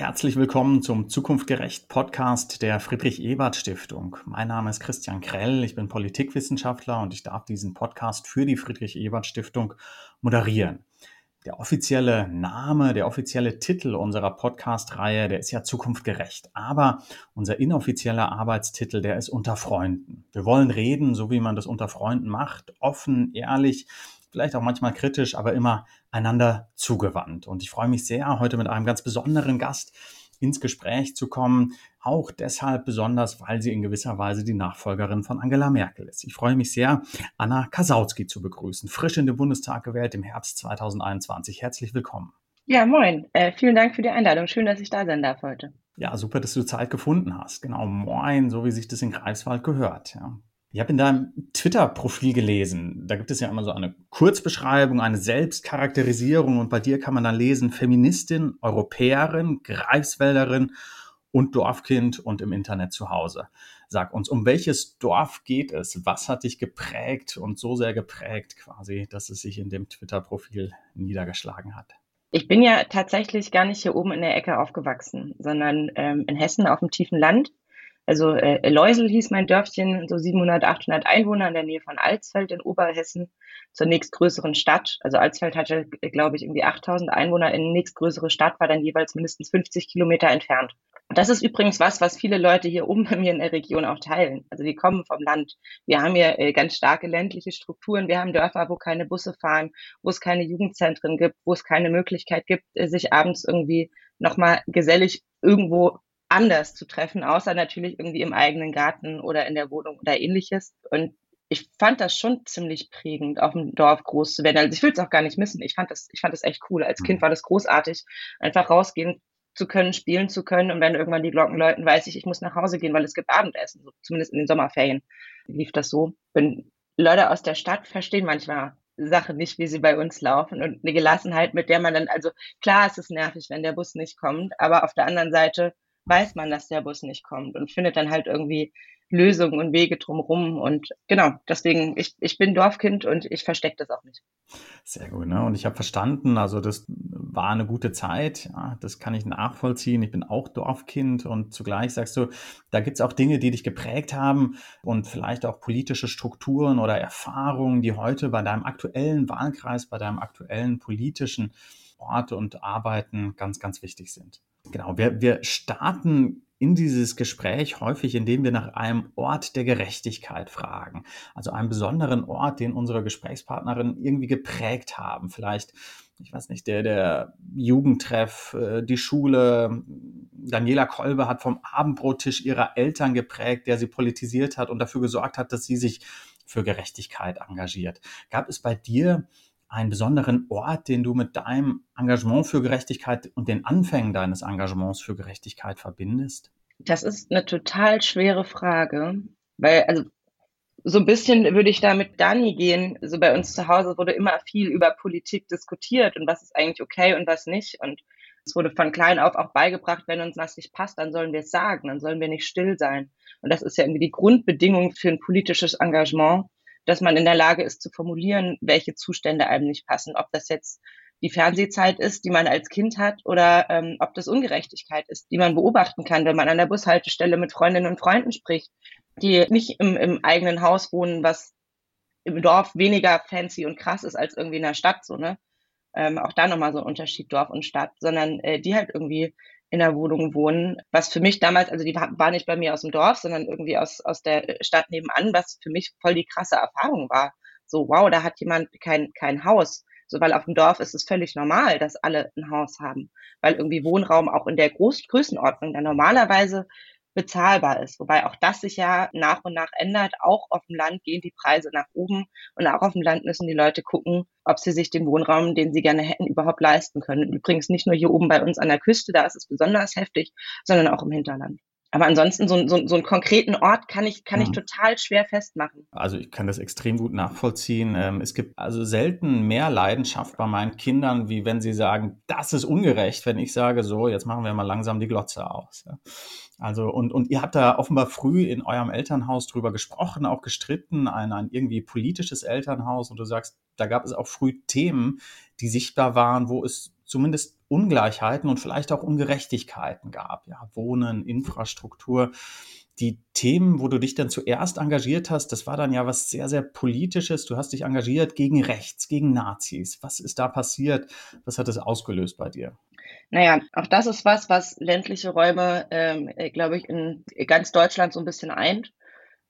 Herzlich willkommen zum Zukunftgerecht Podcast der Friedrich Ebert Stiftung. Mein Name ist Christian Krell, ich bin Politikwissenschaftler und ich darf diesen Podcast für die Friedrich Ebert Stiftung moderieren. Der offizielle Name, der offizielle Titel unserer Podcast-Reihe, der ist ja zukunftgerecht. Aber unser inoffizieller Arbeitstitel, der ist unter Freunden. Wir wollen reden, so wie man das unter Freunden macht, offen, ehrlich, vielleicht auch manchmal kritisch, aber immer einander zugewandt. Und ich freue mich sehr, heute mit einem ganz besonderen Gast ins Gespräch zu kommen. Auch deshalb besonders, weil sie in gewisser Weise die Nachfolgerin von Angela Merkel ist. Ich freue mich sehr, Anna Kasautsky zu begrüßen. Frisch in den Bundestag gewählt im Herbst 2021. Herzlich willkommen. Ja, moin. Äh, vielen Dank für die Einladung. Schön, dass ich da sein darf heute. Ja, super, dass du Zeit gefunden hast. Genau, moin, so wie sich das in Greifswald gehört. Ja. Ich habe in deinem Twitter-Profil gelesen, da gibt es ja immer so eine Kurzbeschreibung, eine Selbstcharakterisierung und bei dir kann man dann lesen, Feministin, Europäerin, Greifswälderin und Dorfkind und im Internet zu Hause. Sag uns, um welches Dorf geht es? Was hat dich geprägt und so sehr geprägt quasi, dass es sich in dem Twitter-Profil niedergeschlagen hat? Ich bin ja tatsächlich gar nicht hier oben in der Ecke aufgewachsen, sondern ähm, in Hessen auf dem tiefen Land also äh, Leusel hieß mein Dörfchen, so 700, 800 Einwohner in der Nähe von Alsfeld in Oberhessen, zur nächstgrößeren Stadt. Also Alsfeld hatte, glaube ich, irgendwie 8000 Einwohner. In nächstgrößere Stadt war dann jeweils mindestens 50 Kilometer entfernt. Und das ist übrigens was, was viele Leute hier oben bei mir in der Region auch teilen. Also die kommen vom Land. Wir haben hier äh, ganz starke ländliche Strukturen. Wir haben Dörfer, wo keine Busse fahren, wo es keine Jugendzentren gibt, wo es keine Möglichkeit gibt, äh, sich abends irgendwie nochmal gesellig irgendwo anders zu treffen, außer natürlich irgendwie im eigenen Garten oder in der Wohnung oder ähnliches. Und ich fand das schon ziemlich prägend, auf dem Dorf groß zu werden. Also ich will es auch gar nicht missen. Ich fand das, ich fand das echt cool. Als Kind mhm. war das großartig, einfach rausgehen zu können, spielen zu können. Und wenn irgendwann die Glocken läuten, weiß ich, ich muss nach Hause gehen, weil es gibt Abendessen. So, zumindest in den Sommerferien lief das so. Und Leute aus der Stadt verstehen manchmal Sachen nicht, wie sie bei uns laufen und eine Gelassenheit, mit der man dann, also klar, es ist nervig, wenn der Bus nicht kommt, aber auf der anderen Seite weiß man, dass der Bus nicht kommt und findet dann halt irgendwie Lösungen und Wege drumherum. Und genau, deswegen, ich, ich bin Dorfkind und ich verstecke das auch nicht. Sehr gut, ne? Und ich habe verstanden, also das war eine gute Zeit, ja, das kann ich nachvollziehen. Ich bin auch Dorfkind und zugleich sagst du, da gibt es auch Dinge, die dich geprägt haben und vielleicht auch politische Strukturen oder Erfahrungen, die heute bei deinem aktuellen Wahlkreis, bei deinem aktuellen politischen Ort und Arbeiten ganz, ganz wichtig sind. Genau, wir, wir starten in dieses Gespräch häufig, indem wir nach einem Ort der Gerechtigkeit fragen. Also einem besonderen Ort, den unsere Gesprächspartnerin irgendwie geprägt haben. Vielleicht, ich weiß nicht, der, der Jugendtreff, äh, die Schule. Daniela Kolbe hat vom Abendbrottisch ihrer Eltern geprägt, der sie politisiert hat und dafür gesorgt hat, dass sie sich für Gerechtigkeit engagiert. Gab es bei dir einen besonderen Ort, den du mit deinem Engagement für Gerechtigkeit und den Anfängen deines Engagements für Gerechtigkeit verbindest? Das ist eine total schwere Frage, weil also so ein bisschen würde ich da mit Dani gehen. So bei uns zu Hause wurde immer viel über Politik diskutiert und was ist eigentlich okay und was nicht. Und es wurde von klein auf auch beigebracht, wenn uns was nicht passt, dann sollen wir es sagen, dann sollen wir nicht still sein. Und das ist ja irgendwie die Grundbedingung für ein politisches Engagement dass man in der Lage ist zu formulieren, welche Zustände einem nicht passen. Ob das jetzt die Fernsehzeit ist, die man als Kind hat, oder ähm, ob das Ungerechtigkeit ist, die man beobachten kann, wenn man an der Bushaltestelle mit Freundinnen und Freunden spricht, die nicht im, im eigenen Haus wohnen, was im Dorf weniger fancy und krass ist als irgendwie in der Stadt, so, ne? Ähm, auch da nochmal so ein Unterschied Dorf und Stadt, sondern äh, die halt irgendwie in der Wohnung wohnen, was für mich damals, also die war, nicht bei mir aus dem Dorf, sondern irgendwie aus, aus der Stadt nebenan, was für mich voll die krasse Erfahrung war. So, wow, da hat jemand kein, kein Haus. So, weil auf dem Dorf ist es völlig normal, dass alle ein Haus haben. Weil irgendwie Wohnraum auch in der Groß Größenordnung der normalerweise bezahlbar ist. Wobei auch das sich ja nach und nach ändert. Auch auf dem Land gehen die Preise nach oben und auch auf dem Land müssen die Leute gucken, ob sie sich den Wohnraum, den sie gerne hätten, überhaupt leisten können. Übrigens nicht nur hier oben bei uns an der Küste, da ist es besonders heftig, sondern auch im Hinterland. Aber ansonsten so, so, so einen konkreten Ort kann ich, kann ich mhm. total schwer festmachen. Also ich kann das extrem gut nachvollziehen. Ähm, es gibt also selten mehr Leidenschaft bei meinen Kindern, wie wenn sie sagen, das ist ungerecht, wenn ich sage, so, jetzt machen wir mal langsam die Glotze aus. Also, und, und ihr habt da offenbar früh in eurem Elternhaus drüber gesprochen, auch gestritten, ein, ein irgendwie politisches Elternhaus. Und du sagst, da gab es auch früh Themen, die sichtbar waren, wo es zumindest Ungleichheiten und vielleicht auch Ungerechtigkeiten gab. Ja, Wohnen, Infrastruktur. Die Themen, wo du dich dann zuerst engagiert hast, das war dann ja was sehr, sehr Politisches. Du hast dich engagiert gegen Rechts, gegen Nazis. Was ist da passiert? Was hat das ausgelöst bei dir? Naja, auch das ist was, was ländliche Räume, ähm, äh, glaube ich, in ganz Deutschland so ein bisschen eint,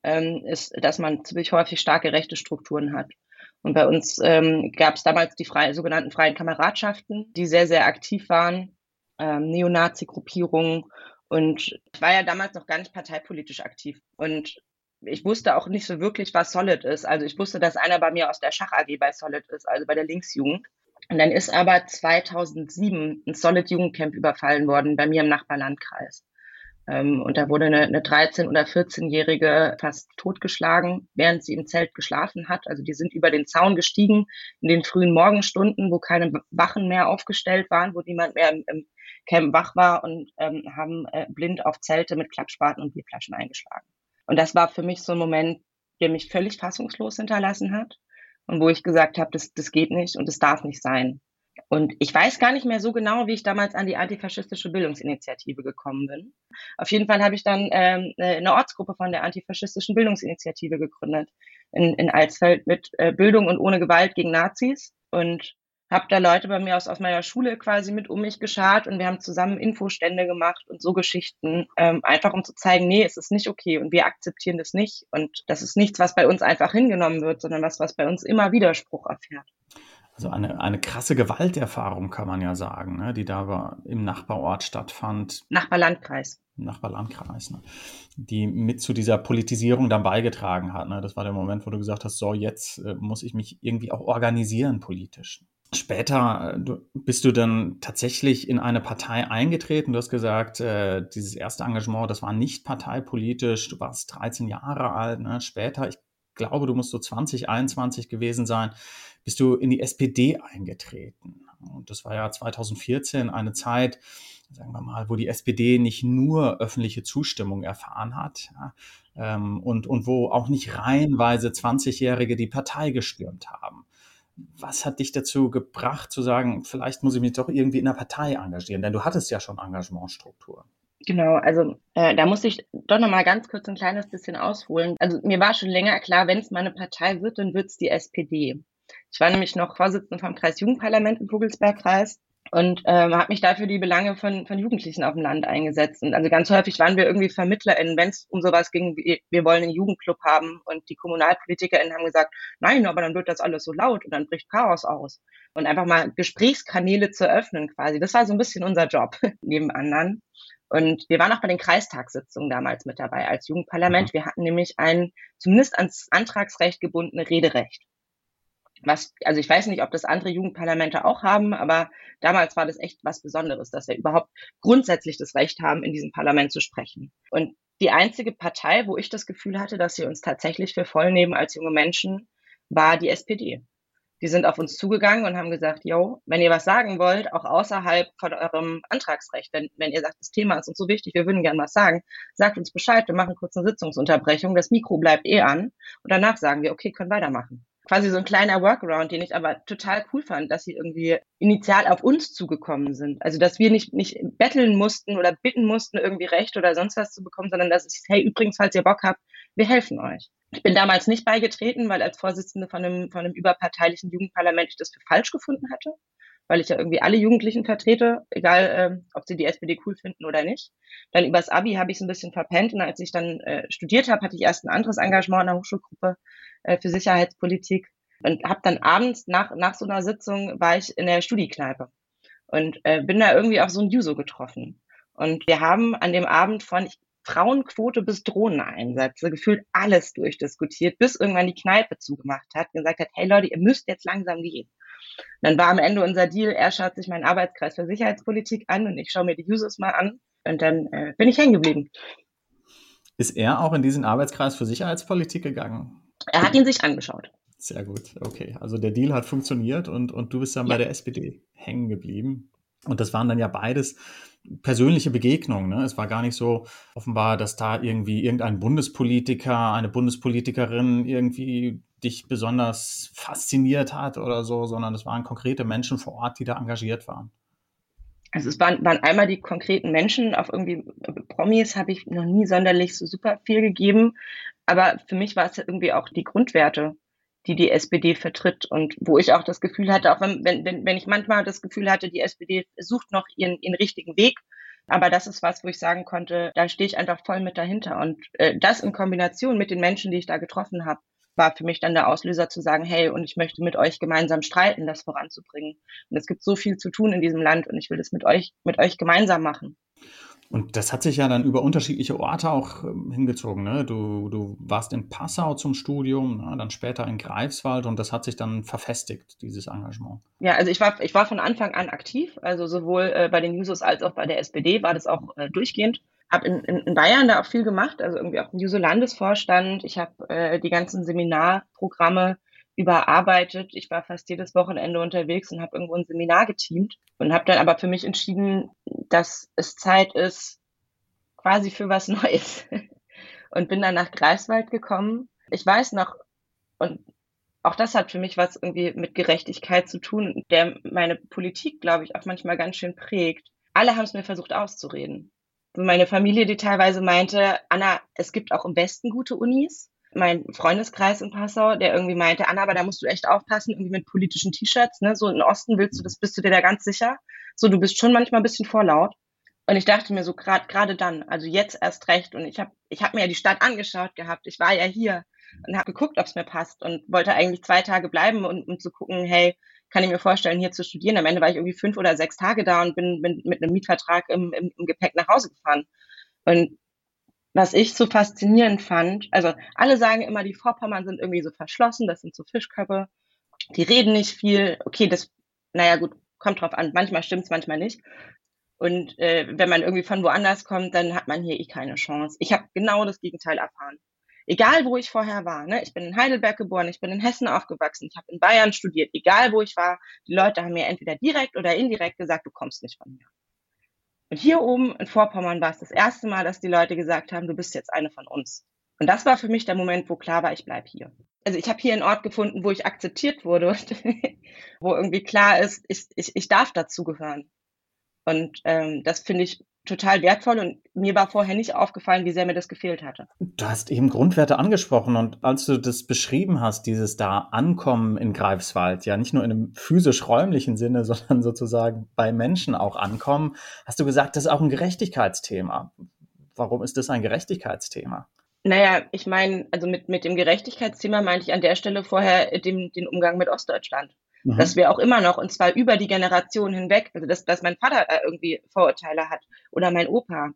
ähm, ist, dass man ziemlich häufig starke rechte Strukturen hat. Und bei uns ähm, gab es damals die frei, sogenannten freien Kameradschaften, die sehr, sehr aktiv waren, ähm, Neonazi-Gruppierungen. Und ich war ja damals noch gar nicht parteipolitisch aktiv. Und ich wusste auch nicht so wirklich, was Solid ist. Also ich wusste, dass einer bei mir aus der Schach AG bei Solid ist, also bei der Linksjugend. Und dann ist aber 2007 ein Solid Jugendcamp überfallen worden bei mir im Nachbarlandkreis. Ähm, und da wurde eine, eine 13- oder 14-Jährige fast totgeschlagen, während sie im Zelt geschlafen hat. Also die sind über den Zaun gestiegen in den frühen Morgenstunden, wo keine Wachen mehr aufgestellt waren, wo niemand mehr im, im Camp wach war und ähm, haben äh, blind auf Zelte mit Klappspaten und Bierflaschen eingeschlagen. Und das war für mich so ein Moment, der mich völlig fassungslos hinterlassen hat und wo ich gesagt habe, das, das geht nicht und das darf nicht sein. Und ich weiß gar nicht mehr so genau, wie ich damals an die antifaschistische Bildungsinitiative gekommen bin. Auf jeden Fall habe ich dann ähm, eine Ortsgruppe von der antifaschistischen Bildungsinitiative gegründet in, in Alsfeld mit äh, Bildung und ohne Gewalt gegen Nazis und habe da Leute bei mir aus, aus meiner Schule quasi mit um mich geschart und wir haben zusammen Infostände gemacht und so Geschichten, ähm, einfach um zu zeigen, nee, es ist nicht okay und wir akzeptieren das nicht und das ist nichts, was bei uns einfach hingenommen wird, sondern was, was bei uns immer Widerspruch erfährt also eine, eine krasse Gewalterfahrung, kann man ja sagen, ne, die da im Nachbarort stattfand. Nachbarlandkreis. Nachbarlandkreis, ne, die mit zu dieser Politisierung dann beigetragen hat. Ne. Das war der Moment, wo du gesagt hast, so jetzt äh, muss ich mich irgendwie auch organisieren politisch. Später äh, bist du dann tatsächlich in eine Partei eingetreten. Du hast gesagt, äh, dieses erste Engagement, das war nicht parteipolitisch. Du warst 13 Jahre alt. Ne. Später, ich glaube, du musst so 20, 21 gewesen sein, bist du in die SPD eingetreten. Und das war ja 2014 eine Zeit, sagen wir mal, wo die SPD nicht nur öffentliche Zustimmung erfahren hat ja, ähm, und, und wo auch nicht reihenweise 20-Jährige die Partei gestürmt haben. Was hat dich dazu gebracht zu sagen, vielleicht muss ich mich doch irgendwie in der Partei engagieren? Denn du hattest ja schon Engagementstruktur. Genau, also äh, da muss ich doch noch mal ganz kurz ein kleines bisschen ausholen. Also mir war schon länger klar, wenn es mal eine Partei wird, dann wird es die SPD. Ich war nämlich noch Vorsitzende vom Kreisjugendparlament im Vogelsbergkreis und ähm, habe mich dafür die Belange von, von Jugendlichen auf dem Land eingesetzt. Und also ganz häufig waren wir irgendwie VermittlerInnen, wenn es um sowas ging, wie wir wollen einen Jugendclub haben und die KommunalpolitikerInnen haben gesagt, nein, aber dann wird das alles so laut und dann bricht Chaos aus. Und einfach mal Gesprächskanäle zu öffnen quasi. Das war so ein bisschen unser Job neben anderen. Und wir waren auch bei den Kreistagssitzungen damals mit dabei als Jugendparlament. Mhm. Wir hatten nämlich ein zumindest ans Antragsrecht gebundene Rederecht was, also ich weiß nicht, ob das andere Jugendparlamente auch haben, aber damals war das echt was Besonderes, dass wir überhaupt grundsätzlich das Recht haben, in diesem Parlament zu sprechen. Und die einzige Partei, wo ich das Gefühl hatte, dass sie uns tatsächlich für voll nehmen als junge Menschen, war die SPD. Die sind auf uns zugegangen und haben gesagt, yo, wenn ihr was sagen wollt, auch außerhalb von eurem Antragsrecht, wenn, wenn ihr sagt, das Thema ist uns so wichtig, wir würden gern was sagen, sagt uns Bescheid, wir machen kurz eine Sitzungsunterbrechung, das Mikro bleibt eh an und danach sagen wir, okay, können weitermachen quasi so ein kleiner Workaround, den ich aber total cool fand, dass sie irgendwie initial auf uns zugekommen sind. Also, dass wir nicht, nicht betteln mussten oder bitten mussten, irgendwie Recht oder sonst was zu bekommen, sondern dass es, hey, übrigens, falls ihr Bock habt, wir helfen euch. Ich bin damals nicht beigetreten, weil als Vorsitzende von einem, von einem überparteilichen Jugendparlament ich das für falsch gefunden hatte, weil ich ja irgendwie alle Jugendlichen vertrete, egal äh, ob sie die SPD cool finden oder nicht. Dann übers Abi habe ich es ein bisschen verpennt und als ich dann äh, studiert habe, hatte ich erst ein anderes Engagement in der Hochschulgruppe äh, für Sicherheitspolitik und habe dann abends nach, nach so einer Sitzung war ich in der Studiekneipe und äh, bin da irgendwie auf so ein Juso getroffen. Und wir haben an dem Abend von Frauenquote bis Drohneneinsätze gefühlt alles durchdiskutiert, bis irgendwann die Kneipe zugemacht hat und gesagt hat, hey Leute, ihr müsst jetzt langsam gehen. Und dann war am Ende unser Deal, er schaut sich meinen Arbeitskreis für Sicherheitspolitik an und ich schaue mir die Users mal an und dann äh, bin ich hängen geblieben. Ist er auch in diesen Arbeitskreis für Sicherheitspolitik gegangen? Er hat ihn sich angeschaut. Sehr gut, okay. Also der Deal hat funktioniert und, und du bist dann ja. bei der SPD hängen geblieben. Und das waren dann ja beides persönliche Begegnungen. Ne? Es war gar nicht so offenbar, dass da irgendwie irgendein Bundespolitiker, eine Bundespolitikerin irgendwie dich besonders fasziniert hat oder so, sondern es waren konkrete Menschen vor Ort, die da engagiert waren. Also es waren, waren einmal die konkreten Menschen, auf irgendwie Promis habe ich noch nie sonderlich so super viel gegeben. Aber für mich war es irgendwie auch die Grundwerte, die die SPD vertritt und wo ich auch das Gefühl hatte, auch wenn, wenn, wenn ich manchmal das Gefühl hatte, die SPD sucht noch ihren, ihren richtigen Weg, aber das ist was, wo ich sagen konnte, da stehe ich einfach voll mit dahinter. Und äh, das in Kombination mit den Menschen, die ich da getroffen habe, war für mich dann der Auslöser zu sagen, hey, und ich möchte mit euch gemeinsam streiten, das voranzubringen. Und es gibt so viel zu tun in diesem Land und ich will das mit euch, mit euch gemeinsam machen. Und das hat sich ja dann über unterschiedliche Orte auch ähm, hingezogen. Ne? Du, du warst in Passau zum Studium, ne? dann später in Greifswald und das hat sich dann verfestigt, dieses Engagement. Ja, also ich war, ich war von Anfang an aktiv, also sowohl äh, bei den Jusos als auch bei der SPD war das auch äh, durchgehend. Habe in, in, in Bayern da auch viel gemacht, also irgendwie auch im Juso-Landesvorstand. Ich habe äh, die ganzen Seminarprogramme überarbeitet. Ich war fast jedes Wochenende unterwegs und habe irgendwo ein Seminar geteamt und habe dann aber für mich entschieden, dass es Zeit ist, quasi für was Neues. und bin dann nach Greifswald gekommen. Ich weiß noch, und auch das hat für mich was irgendwie mit Gerechtigkeit zu tun, der meine Politik, glaube ich, auch manchmal ganz schön prägt. Alle haben es mir versucht auszureden. Meine Familie, die teilweise meinte, Anna, es gibt auch im Westen gute Unis mein Freundeskreis in Passau, der irgendwie meinte, Anna, aber da musst du echt aufpassen, irgendwie mit politischen T-Shirts, ne? So im Osten willst du das, bist du dir da ganz sicher. So, du bist schon manchmal ein bisschen vorlaut. Und ich dachte mir so gerade gerade dann, also jetzt erst recht. Und ich habe ich hab mir ja die Stadt angeschaut gehabt. Ich war ja hier und habe geguckt, ob es mir passt und wollte eigentlich zwei Tage bleiben und um zu gucken, hey, kann ich mir vorstellen, hier zu studieren. Am Ende war ich irgendwie fünf oder sechs Tage da und bin, bin mit einem Mietvertrag im, im, im Gepäck nach Hause gefahren. Und was ich so faszinierend fand, also alle sagen immer, die Vorpommern sind irgendwie so verschlossen, das sind so Fischköpfe, die reden nicht viel. Okay, das, naja gut, kommt drauf an, manchmal stimmt's, manchmal nicht. Und äh, wenn man irgendwie von woanders kommt, dann hat man hier eh keine Chance. Ich habe genau das Gegenteil erfahren. Egal, wo ich vorher war. Ne? Ich bin in Heidelberg geboren, ich bin in Hessen aufgewachsen, ich habe in Bayern studiert. Egal, wo ich war, die Leute haben mir entweder direkt oder indirekt gesagt, du kommst nicht von mir. Und hier oben in Vorpommern war es das erste Mal, dass die Leute gesagt haben, du bist jetzt eine von uns. Und das war für mich der Moment, wo klar war, ich bleib hier. Also ich habe hier einen Ort gefunden, wo ich akzeptiert wurde, wo irgendwie klar ist, ich, ich, ich darf dazugehören. Und ähm, das finde ich total wertvoll und mir war vorher nicht aufgefallen, wie sehr mir das gefehlt hatte. Du hast eben Grundwerte angesprochen und als du das beschrieben hast, dieses da Ankommen in Greifswald, ja nicht nur in einem physisch-räumlichen Sinne, sondern sozusagen bei Menschen auch ankommen, hast du gesagt, das ist auch ein Gerechtigkeitsthema. Warum ist das ein Gerechtigkeitsthema? Naja, ich meine, also mit, mit dem Gerechtigkeitsthema meinte ich an der Stelle vorher den, den Umgang mit Ostdeutschland. Mhm. Dass wir auch immer noch, und zwar über die Generation hinweg, also dass, dass mein Vater da irgendwie Vorurteile hat oder mein Opa,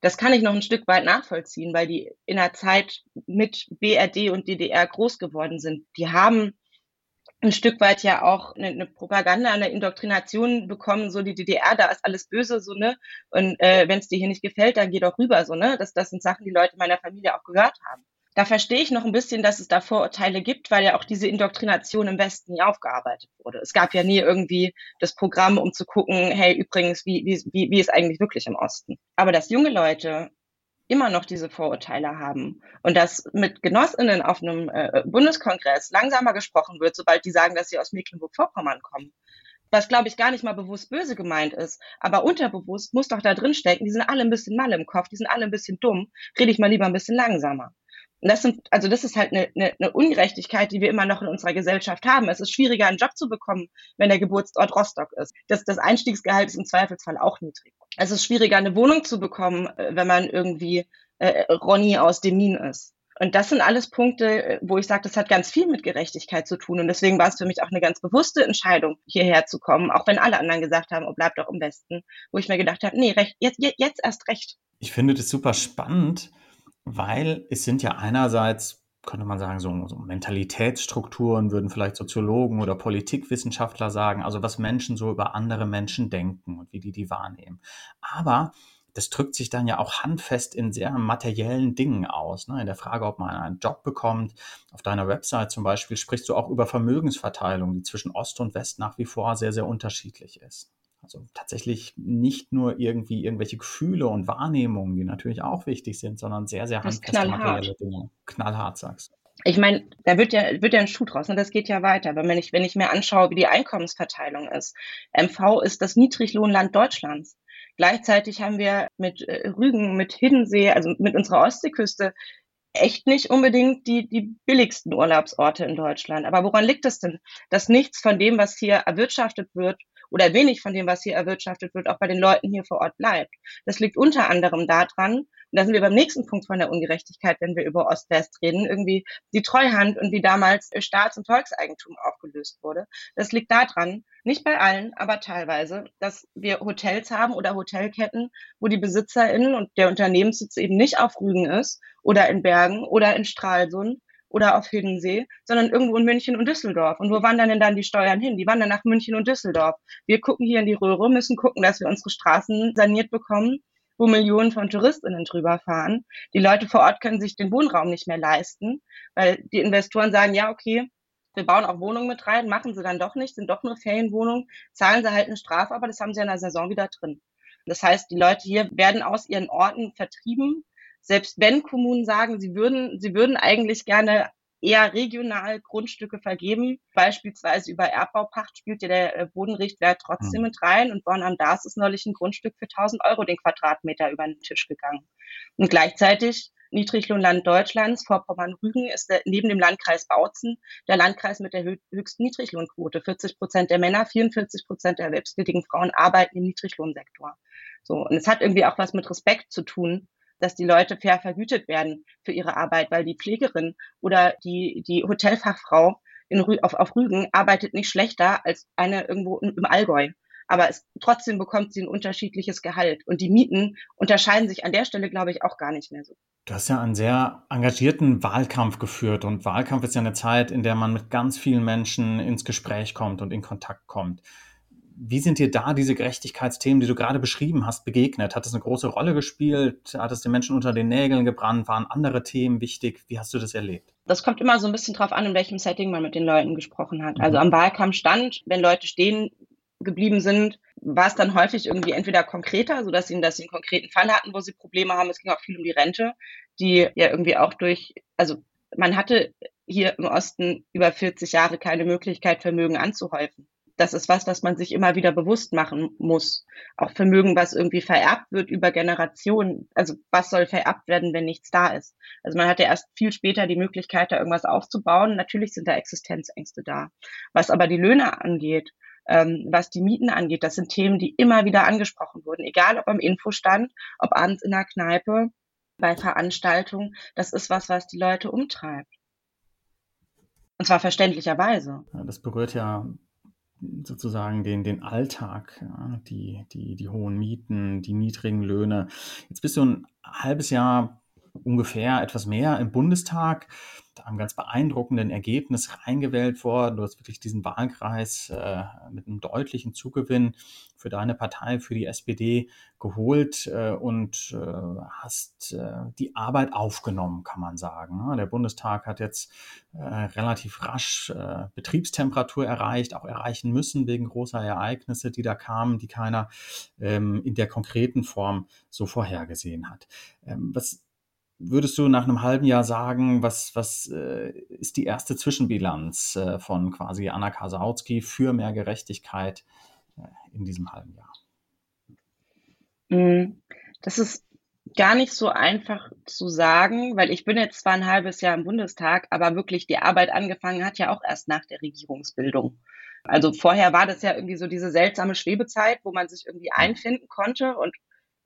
das kann ich noch ein Stück weit nachvollziehen, weil die in der Zeit mit BRD und DDR groß geworden sind. Die haben ein Stück weit ja auch eine, eine Propaganda, eine Indoktrination bekommen, so die DDR, da ist alles böse, so, ne? Und äh, wenn es dir hier nicht gefällt, dann geh doch rüber, so, ne? Das, das sind Sachen, die Leute meiner Familie auch gehört haben da verstehe ich noch ein bisschen, dass es da Vorurteile gibt, weil ja auch diese Indoktrination im Westen nie aufgearbeitet wurde. Es gab ja nie irgendwie das Programm, um zu gucken, hey, übrigens, wie, wie, wie, wie ist eigentlich wirklich im Osten? Aber dass junge Leute immer noch diese Vorurteile haben und dass mit Genossinnen auf einem äh, Bundeskongress langsamer gesprochen wird, sobald die sagen, dass sie aus Mecklenburg-Vorpommern kommen. Was, glaube ich, gar nicht mal bewusst böse gemeint ist, aber unterbewusst muss doch da drin stecken, die sind alle ein bisschen mal im Kopf, die sind alle ein bisschen dumm, rede ich mal lieber ein bisschen langsamer. Und das sind, also das ist halt eine, eine, eine Ungerechtigkeit, die wir immer noch in unserer Gesellschaft haben. Es ist schwieriger, einen Job zu bekommen, wenn der Geburtsort Rostock ist. Das, das Einstiegsgehalt ist im Zweifelsfall auch niedrig. Es ist schwieriger, eine Wohnung zu bekommen, äh, wenn man irgendwie äh, Ronny aus Demin ist. Und das sind alles Punkte, äh, wo ich sage, das hat ganz viel mit Gerechtigkeit zu tun. Und deswegen war es für mich auch eine ganz bewusste Entscheidung, hierher zu kommen, auch wenn alle anderen gesagt haben, oh, bleib doch im Westen, wo ich mir gedacht habe, nee, recht, jetzt, jetzt erst recht. Ich finde das super spannend, weil es sind ja einerseits, könnte man sagen, so, so Mentalitätsstrukturen, würden vielleicht Soziologen oder Politikwissenschaftler sagen, also was Menschen so über andere Menschen denken und wie die die wahrnehmen. Aber das drückt sich dann ja auch handfest in sehr materiellen Dingen aus. Ne? In der Frage, ob man einen Job bekommt. Auf deiner Website zum Beispiel sprichst du auch über Vermögensverteilung, die zwischen Ost und West nach wie vor sehr, sehr unterschiedlich ist. Also tatsächlich nicht nur irgendwie irgendwelche Gefühle und Wahrnehmungen, die natürlich auch wichtig sind, sondern sehr, sehr handfeste materielle Dinge. Knallhart, sagst du. ich meine, da wird ja, wird ja ein Schuh draus und das geht ja weiter. Wenn ich, wenn ich mir anschaue, wie die Einkommensverteilung ist. MV ist das Niedriglohnland Deutschlands. Gleichzeitig haben wir mit äh, Rügen, mit Hiddensee, also mit unserer Ostseeküste echt nicht unbedingt die, die billigsten Urlaubsorte in Deutschland. Aber woran liegt es denn, dass nichts von dem, was hier erwirtschaftet wird, oder wenig von dem, was hier erwirtschaftet wird, auch bei den Leuten hier vor Ort bleibt? Das liegt unter anderem daran, und da sind wir beim nächsten Punkt von der Ungerechtigkeit, wenn wir über Ost-West reden, irgendwie die Treuhand und wie damals Staats- und Volkseigentum aufgelöst wurde. Das liegt daran, nicht bei allen, aber teilweise, dass wir Hotels haben oder Hotelketten, wo die BesitzerInnen und der Unternehmenssitz eben nicht auf Rügen ist oder in Bergen oder in Stralsund oder auf Hiddensee, sondern irgendwo in München und Düsseldorf. Und wo wandern denn dann die Steuern hin? Die wandern nach München und Düsseldorf. Wir gucken hier in die Röhre, müssen gucken, dass wir unsere Straßen saniert bekommen wo Millionen von Touristinnen drüber fahren. Die Leute vor Ort können sich den Wohnraum nicht mehr leisten, weil die Investoren sagen, ja, okay, wir bauen auch Wohnungen mit rein, machen sie dann doch nicht, sind doch nur Ferienwohnungen, zahlen sie halt eine Strafe, aber das haben sie in der Saison wieder drin. Das heißt, die Leute hier werden aus ihren Orten vertrieben, selbst wenn Kommunen sagen, sie würden, sie würden eigentlich gerne eher regional Grundstücke vergeben. Beispielsweise über Erbbaupacht spielt ja der äh, Bodenrichtwert trotzdem mhm. mit rein und Born am Dars ist neulich ein Grundstück für 1000 Euro den Quadratmeter über den Tisch gegangen. Und gleichzeitig Niedriglohnland Deutschlands, Vorpommern-Rügen, ist der, neben dem Landkreis Bautzen der Landkreis mit der höchsten Niedriglohnquote. 40 Prozent der Männer, 44 Prozent der erwerbstätigen Frauen arbeiten im Niedriglohnsektor. So. Und es hat irgendwie auch was mit Respekt zu tun, dass die Leute fair vergütet werden für ihre Arbeit, weil die Pflegerin oder die, die Hotelfachfrau in, auf, auf Rügen arbeitet nicht schlechter als eine irgendwo im Allgäu. Aber es, trotzdem bekommt sie ein unterschiedliches Gehalt. Und die Mieten unterscheiden sich an der Stelle, glaube ich, auch gar nicht mehr so. Du hast ja einen sehr engagierten Wahlkampf geführt. Und Wahlkampf ist ja eine Zeit, in der man mit ganz vielen Menschen ins Gespräch kommt und in Kontakt kommt. Wie sind dir da diese Gerechtigkeitsthemen, die du gerade beschrieben hast, begegnet? Hat es eine große Rolle gespielt? Hat es den Menschen unter den Nägeln gebrannt? Waren andere Themen wichtig? Wie hast du das erlebt? Das kommt immer so ein bisschen drauf an, in welchem Setting man mit den Leuten gesprochen hat. Also mhm. am Wahlkampf stand, wenn Leute stehen geblieben sind, war es dann häufig irgendwie entweder konkreter, so dass sie, dass sie einen konkreten Fall hatten, wo sie Probleme haben. Es ging auch viel um die Rente, die ja irgendwie auch durch, also man hatte hier im Osten über 40 Jahre keine Möglichkeit, Vermögen anzuhäufen das ist was, was man sich immer wieder bewusst machen muss. Auch Vermögen, was irgendwie vererbt wird über Generationen. Also was soll vererbt werden, wenn nichts da ist? Also man hat ja erst viel später die Möglichkeit, da irgendwas aufzubauen. Natürlich sind da Existenzängste da. Was aber die Löhne angeht, ähm, was die Mieten angeht, das sind Themen, die immer wieder angesprochen wurden. Egal ob am Infostand, ob abends in der Kneipe, bei Veranstaltungen. Das ist was, was die Leute umtreibt. Und zwar verständlicherweise. Das berührt ja sozusagen den, den Alltag, ja, die, die, die hohen Mieten, die niedrigen Löhne. Jetzt bist du ein halbes Jahr ungefähr etwas mehr im Bundestag einem ganz beeindruckenden Ergebnis reingewählt worden. Du hast wirklich diesen Wahlkreis äh, mit einem deutlichen Zugewinn für deine Partei, für die SPD geholt äh, und äh, hast äh, die Arbeit aufgenommen, kann man sagen. Der Bundestag hat jetzt äh, relativ rasch äh, Betriebstemperatur erreicht, auch erreichen müssen wegen großer Ereignisse, die da kamen, die keiner ähm, in der konkreten Form so vorhergesehen hat. Ähm, was würdest du nach einem halben Jahr sagen, was, was äh, ist die erste Zwischenbilanz äh, von quasi Anna Kasautsky für mehr Gerechtigkeit äh, in diesem halben Jahr? Mm, das ist gar nicht so einfach zu sagen, weil ich bin jetzt zwar ein halbes Jahr im Bundestag, aber wirklich die Arbeit angefangen hat ja auch erst nach der Regierungsbildung. Also vorher war das ja irgendwie so diese seltsame Schwebezeit, wo man sich irgendwie einfinden konnte und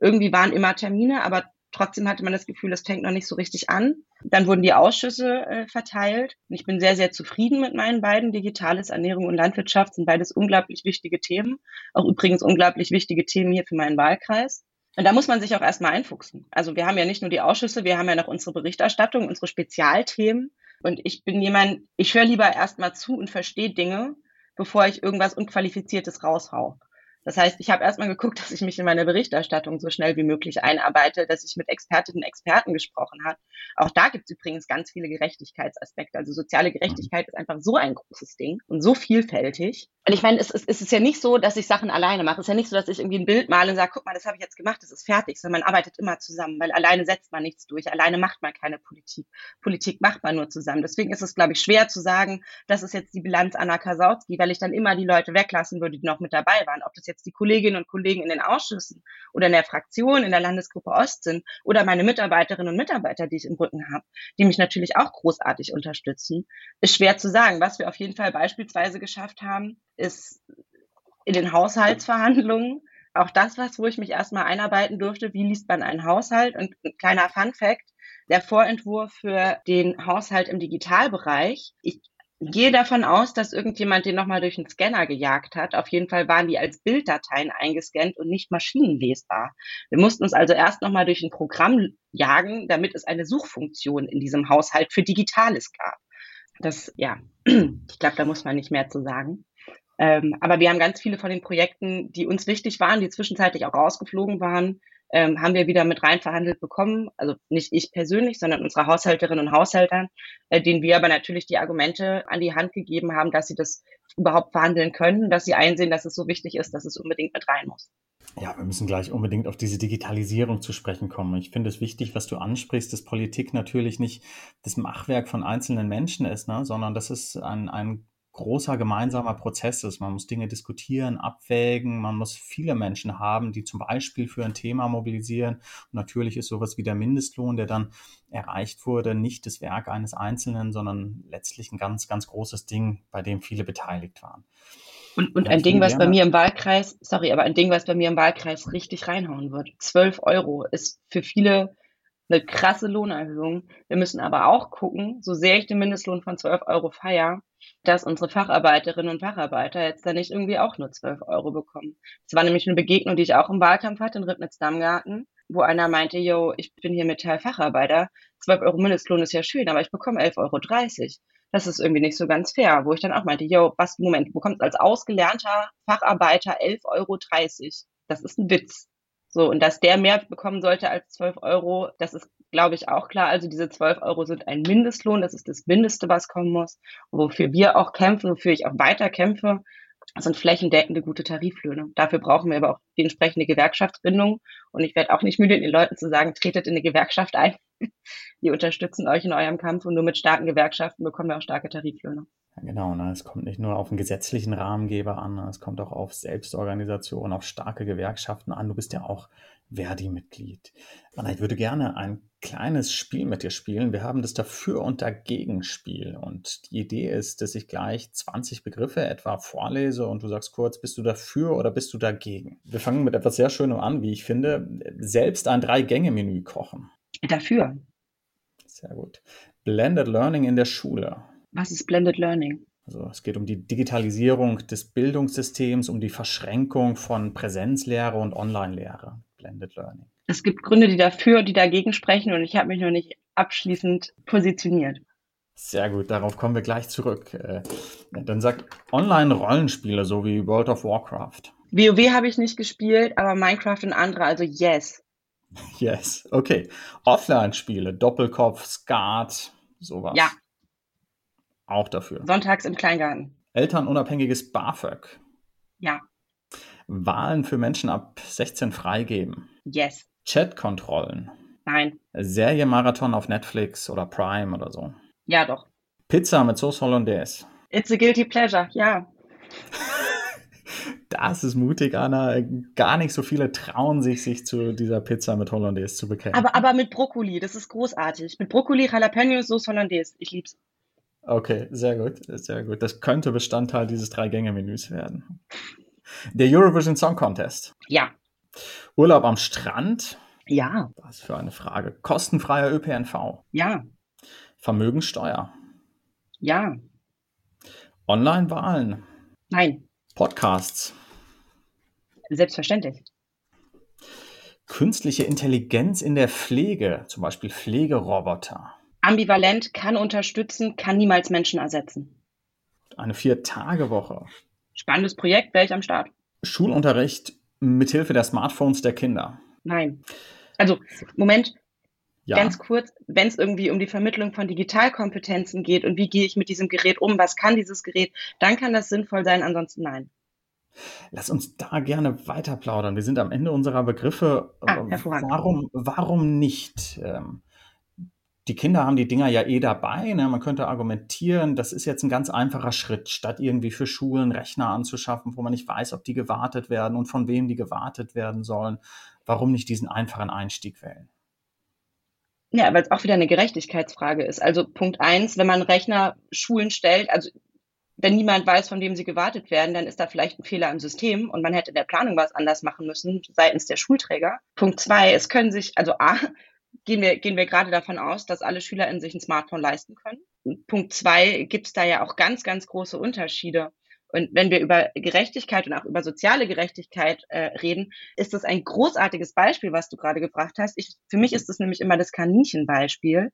irgendwie waren immer Termine, aber Trotzdem hatte man das Gefühl, das fängt noch nicht so richtig an. Dann wurden die Ausschüsse äh, verteilt. Und ich bin sehr, sehr zufrieden mit meinen beiden. Digitales Ernährung und Landwirtschaft sind beides unglaublich wichtige Themen. Auch übrigens unglaublich wichtige Themen hier für meinen Wahlkreis. Und da muss man sich auch erstmal einfuchsen. Also wir haben ja nicht nur die Ausschüsse, wir haben ja noch unsere Berichterstattung, unsere Spezialthemen. Und ich bin jemand, ich höre lieber erstmal zu und verstehe Dinge, bevor ich irgendwas Unqualifiziertes raushau. Das heißt, ich habe erstmal geguckt, dass ich mich in meine Berichterstattung so schnell wie möglich einarbeite, dass ich mit Expertinnen und Experten gesprochen habe. Auch da gibt es übrigens ganz viele Gerechtigkeitsaspekte. Also soziale Gerechtigkeit ist einfach so ein großes Ding und so vielfältig. Und ich meine, es, es, es ist ja nicht so, dass ich Sachen alleine mache. Es ist ja nicht so, dass ich irgendwie ein Bild male und sage, guck mal, das habe ich jetzt gemacht, das ist fertig, sondern man arbeitet immer zusammen, weil alleine setzt man nichts durch, alleine macht man keine Politik. Politik macht man nur zusammen. Deswegen ist es, glaube ich, schwer zu sagen, das ist jetzt die Bilanz Anna Kasautsky, weil ich dann immer die Leute weglassen würde, die noch mit dabei waren. Ob das jetzt die Kolleginnen und Kollegen in den Ausschüssen oder in der Fraktion, in der Landesgruppe Ost sind oder meine Mitarbeiterinnen und Mitarbeiter, die ich im Rücken habe, die mich natürlich auch großartig unterstützen, ist schwer zu sagen. Was wir auf jeden Fall beispielsweise geschafft haben, ist in den Haushaltsverhandlungen auch das was, wo ich mich erstmal einarbeiten durfte, wie liest man einen Haushalt. Und ein kleiner Fun fact, der Vorentwurf für den Haushalt im Digitalbereich. Ich gehe davon aus, dass irgendjemand den nochmal durch einen Scanner gejagt hat. Auf jeden Fall waren die als Bilddateien eingescannt und nicht maschinenlesbar. Wir mussten uns also erst nochmal durch ein Programm jagen, damit es eine Suchfunktion in diesem Haushalt für Digitales gab. Das, ja, ich glaube, da muss man nicht mehr zu sagen. Ähm, aber wir haben ganz viele von den Projekten, die uns wichtig waren, die zwischenzeitlich auch rausgeflogen waren, ähm, haben wir wieder mit rein verhandelt bekommen. Also nicht ich persönlich, sondern unsere Haushälterinnen und Haushälter, äh, denen wir aber natürlich die Argumente an die Hand gegeben haben, dass sie das überhaupt verhandeln können, dass sie einsehen, dass es so wichtig ist, dass es unbedingt mit rein muss. Ja, wir müssen gleich unbedingt auf diese Digitalisierung zu sprechen kommen. Ich finde es wichtig, was du ansprichst, dass Politik natürlich nicht das Machwerk von einzelnen Menschen ist, ne, sondern das ist ein, ein großer gemeinsamer Prozess ist. Man muss Dinge diskutieren, abwägen, man muss viele Menschen haben, die zum Beispiel für ein Thema mobilisieren. Und natürlich ist sowas wie der Mindestlohn, der dann erreicht wurde, nicht das Werk eines Einzelnen, sondern letztlich ein ganz, ganz großes Ding, bei dem viele beteiligt waren. Und, und ja, ein Ding, was bei mir im Wahlkreis, sorry, aber ein Ding, was bei mir im Wahlkreis richtig reinhauen wird. 12 Euro ist für viele eine krasse Lohnerhöhung. Wir müssen aber auch gucken, so sehr ich den Mindestlohn von 12 Euro feier, dass unsere Facharbeiterinnen und Facharbeiter jetzt da nicht irgendwie auch nur 12 Euro bekommen. Es war nämlich eine Begegnung, die ich auch im Wahlkampf hatte in Ribnitz-Dammgarten, wo einer meinte, yo, ich bin hier Metall-Facharbeiter, 12 Euro Mindestlohn ist ja schön, aber ich bekomme 11,30 Euro. Das ist irgendwie nicht so ganz fair, wo ich dann auch meinte, yo, was, Moment, du bekommst als ausgelernter Facharbeiter 11,30 Euro. Das ist ein Witz. So, und dass der mehr bekommen sollte als 12 Euro, das ist, glaube ich, auch klar. Also diese 12 Euro sind ein Mindestlohn, das ist das Mindeste, was kommen muss. wofür wir auch kämpfen, wofür ich auch weiter kämpfe, sind flächendeckende gute Tariflöhne. Dafür brauchen wir aber auch die entsprechende Gewerkschaftsbindung. Und ich werde auch nicht müde, den Leuten zu sagen, tretet in eine Gewerkschaft ein. Die unterstützen euch in eurem Kampf und nur mit starken Gewerkschaften bekommen wir auch starke Tariflöhne. Ja, genau, ne? es kommt nicht nur auf einen gesetzlichen Rahmengeber an, ne? es kommt auch auf Selbstorganisation, auf starke Gewerkschaften an. Du bist ja auch Verdi-Mitglied. Anna, ich würde gerne ein kleines Spiel mit dir spielen. Wir haben das Dafür- und Dagegen-Spiel. Und die Idee ist, dass ich gleich 20 Begriffe etwa vorlese und du sagst kurz, bist du dafür oder bist du dagegen? Wir fangen mit etwas sehr Schönem an, wie ich finde. Selbst ein Drei-Gänge-Menü kochen. Dafür. Sehr gut. Blended Learning in der Schule. Was ist Blended Learning? Also es geht um die Digitalisierung des Bildungssystems, um die Verschränkung von Präsenzlehre und Online-Lehre. Blended Learning. Es gibt Gründe, die dafür und die dagegen sprechen und ich habe mich noch nicht abschließend positioniert. Sehr gut, darauf kommen wir gleich zurück. Äh, dann sagt Online-Rollenspiele, so wie World of Warcraft. WoW habe ich nicht gespielt, aber Minecraft und andere, also yes. Yes, okay. Offline-Spiele, Doppelkopf, Skat, sowas. Ja, auch dafür. Sonntags im Kleingarten. Elternunabhängiges BAföG. Ja. Wahlen für Menschen ab 16 freigeben. Yes. Chatkontrollen. Nein. Serienmarathon auf Netflix oder Prime oder so. Ja, doch. Pizza mit Sauce Hollandaise. It's a guilty pleasure, ja. Das ist mutig, Anna. Gar nicht so viele trauen sich, sich zu dieser Pizza mit Hollandaise zu bekennen. Aber, aber mit Brokkoli, das ist großartig. Mit Brokkoli, Jalapenos, Sauce Hollandaise. Ich lieb's. Okay, sehr gut, sehr gut. Das könnte Bestandteil dieses Drei-Gänge-Menüs werden. Der Eurovision Song Contest. Ja. Urlaub am Strand. Ja. Was für eine Frage. Kostenfreier ÖPNV. Ja. Vermögensteuer. Ja. Online-Wahlen. Nein. Podcasts. Selbstverständlich. Künstliche Intelligenz in der Pflege, zum Beispiel Pflegeroboter ambivalent, kann unterstützen, kann niemals Menschen ersetzen. Eine Vier-Tage-Woche. Spannendes Projekt, wäre ich am Start. Schulunterricht mithilfe der Smartphones der Kinder? Nein. Also, Moment, ja. Ganz kurz, wenn es irgendwie um die Vermittlung von Digitalkompetenzen geht und wie gehe ich mit diesem Gerät um, was kann dieses Gerät, dann kann das sinnvoll sein, ansonsten nein. Lass uns da gerne weiter plaudern. Wir sind am Ende unserer Begriffe. Ah, warum, warum nicht? Ähm, die Kinder haben die Dinger ja eh dabei. Ne? Man könnte argumentieren, das ist jetzt ein ganz einfacher Schritt, statt irgendwie für Schulen Rechner anzuschaffen, wo man nicht weiß, ob die gewartet werden und von wem die gewartet werden sollen. Warum nicht diesen einfachen Einstieg wählen? Ja, weil es auch wieder eine Gerechtigkeitsfrage ist. Also Punkt eins, wenn man Rechner Schulen stellt, also wenn niemand weiß, von wem sie gewartet werden, dann ist da vielleicht ein Fehler im System und man hätte in der Planung was anders machen müssen seitens der Schulträger. Punkt zwei, es können sich, also A, gehen wir, gehen wir gerade davon aus, dass alle SchülerInnen sich ein Smartphone leisten können. Punkt zwei gibt es da ja auch ganz, ganz große Unterschiede. Und wenn wir über Gerechtigkeit und auch über soziale Gerechtigkeit äh, reden, ist das ein großartiges Beispiel, was du gerade gebracht hast. Ich, für mich ist das nämlich immer das Kaninchenbeispiel.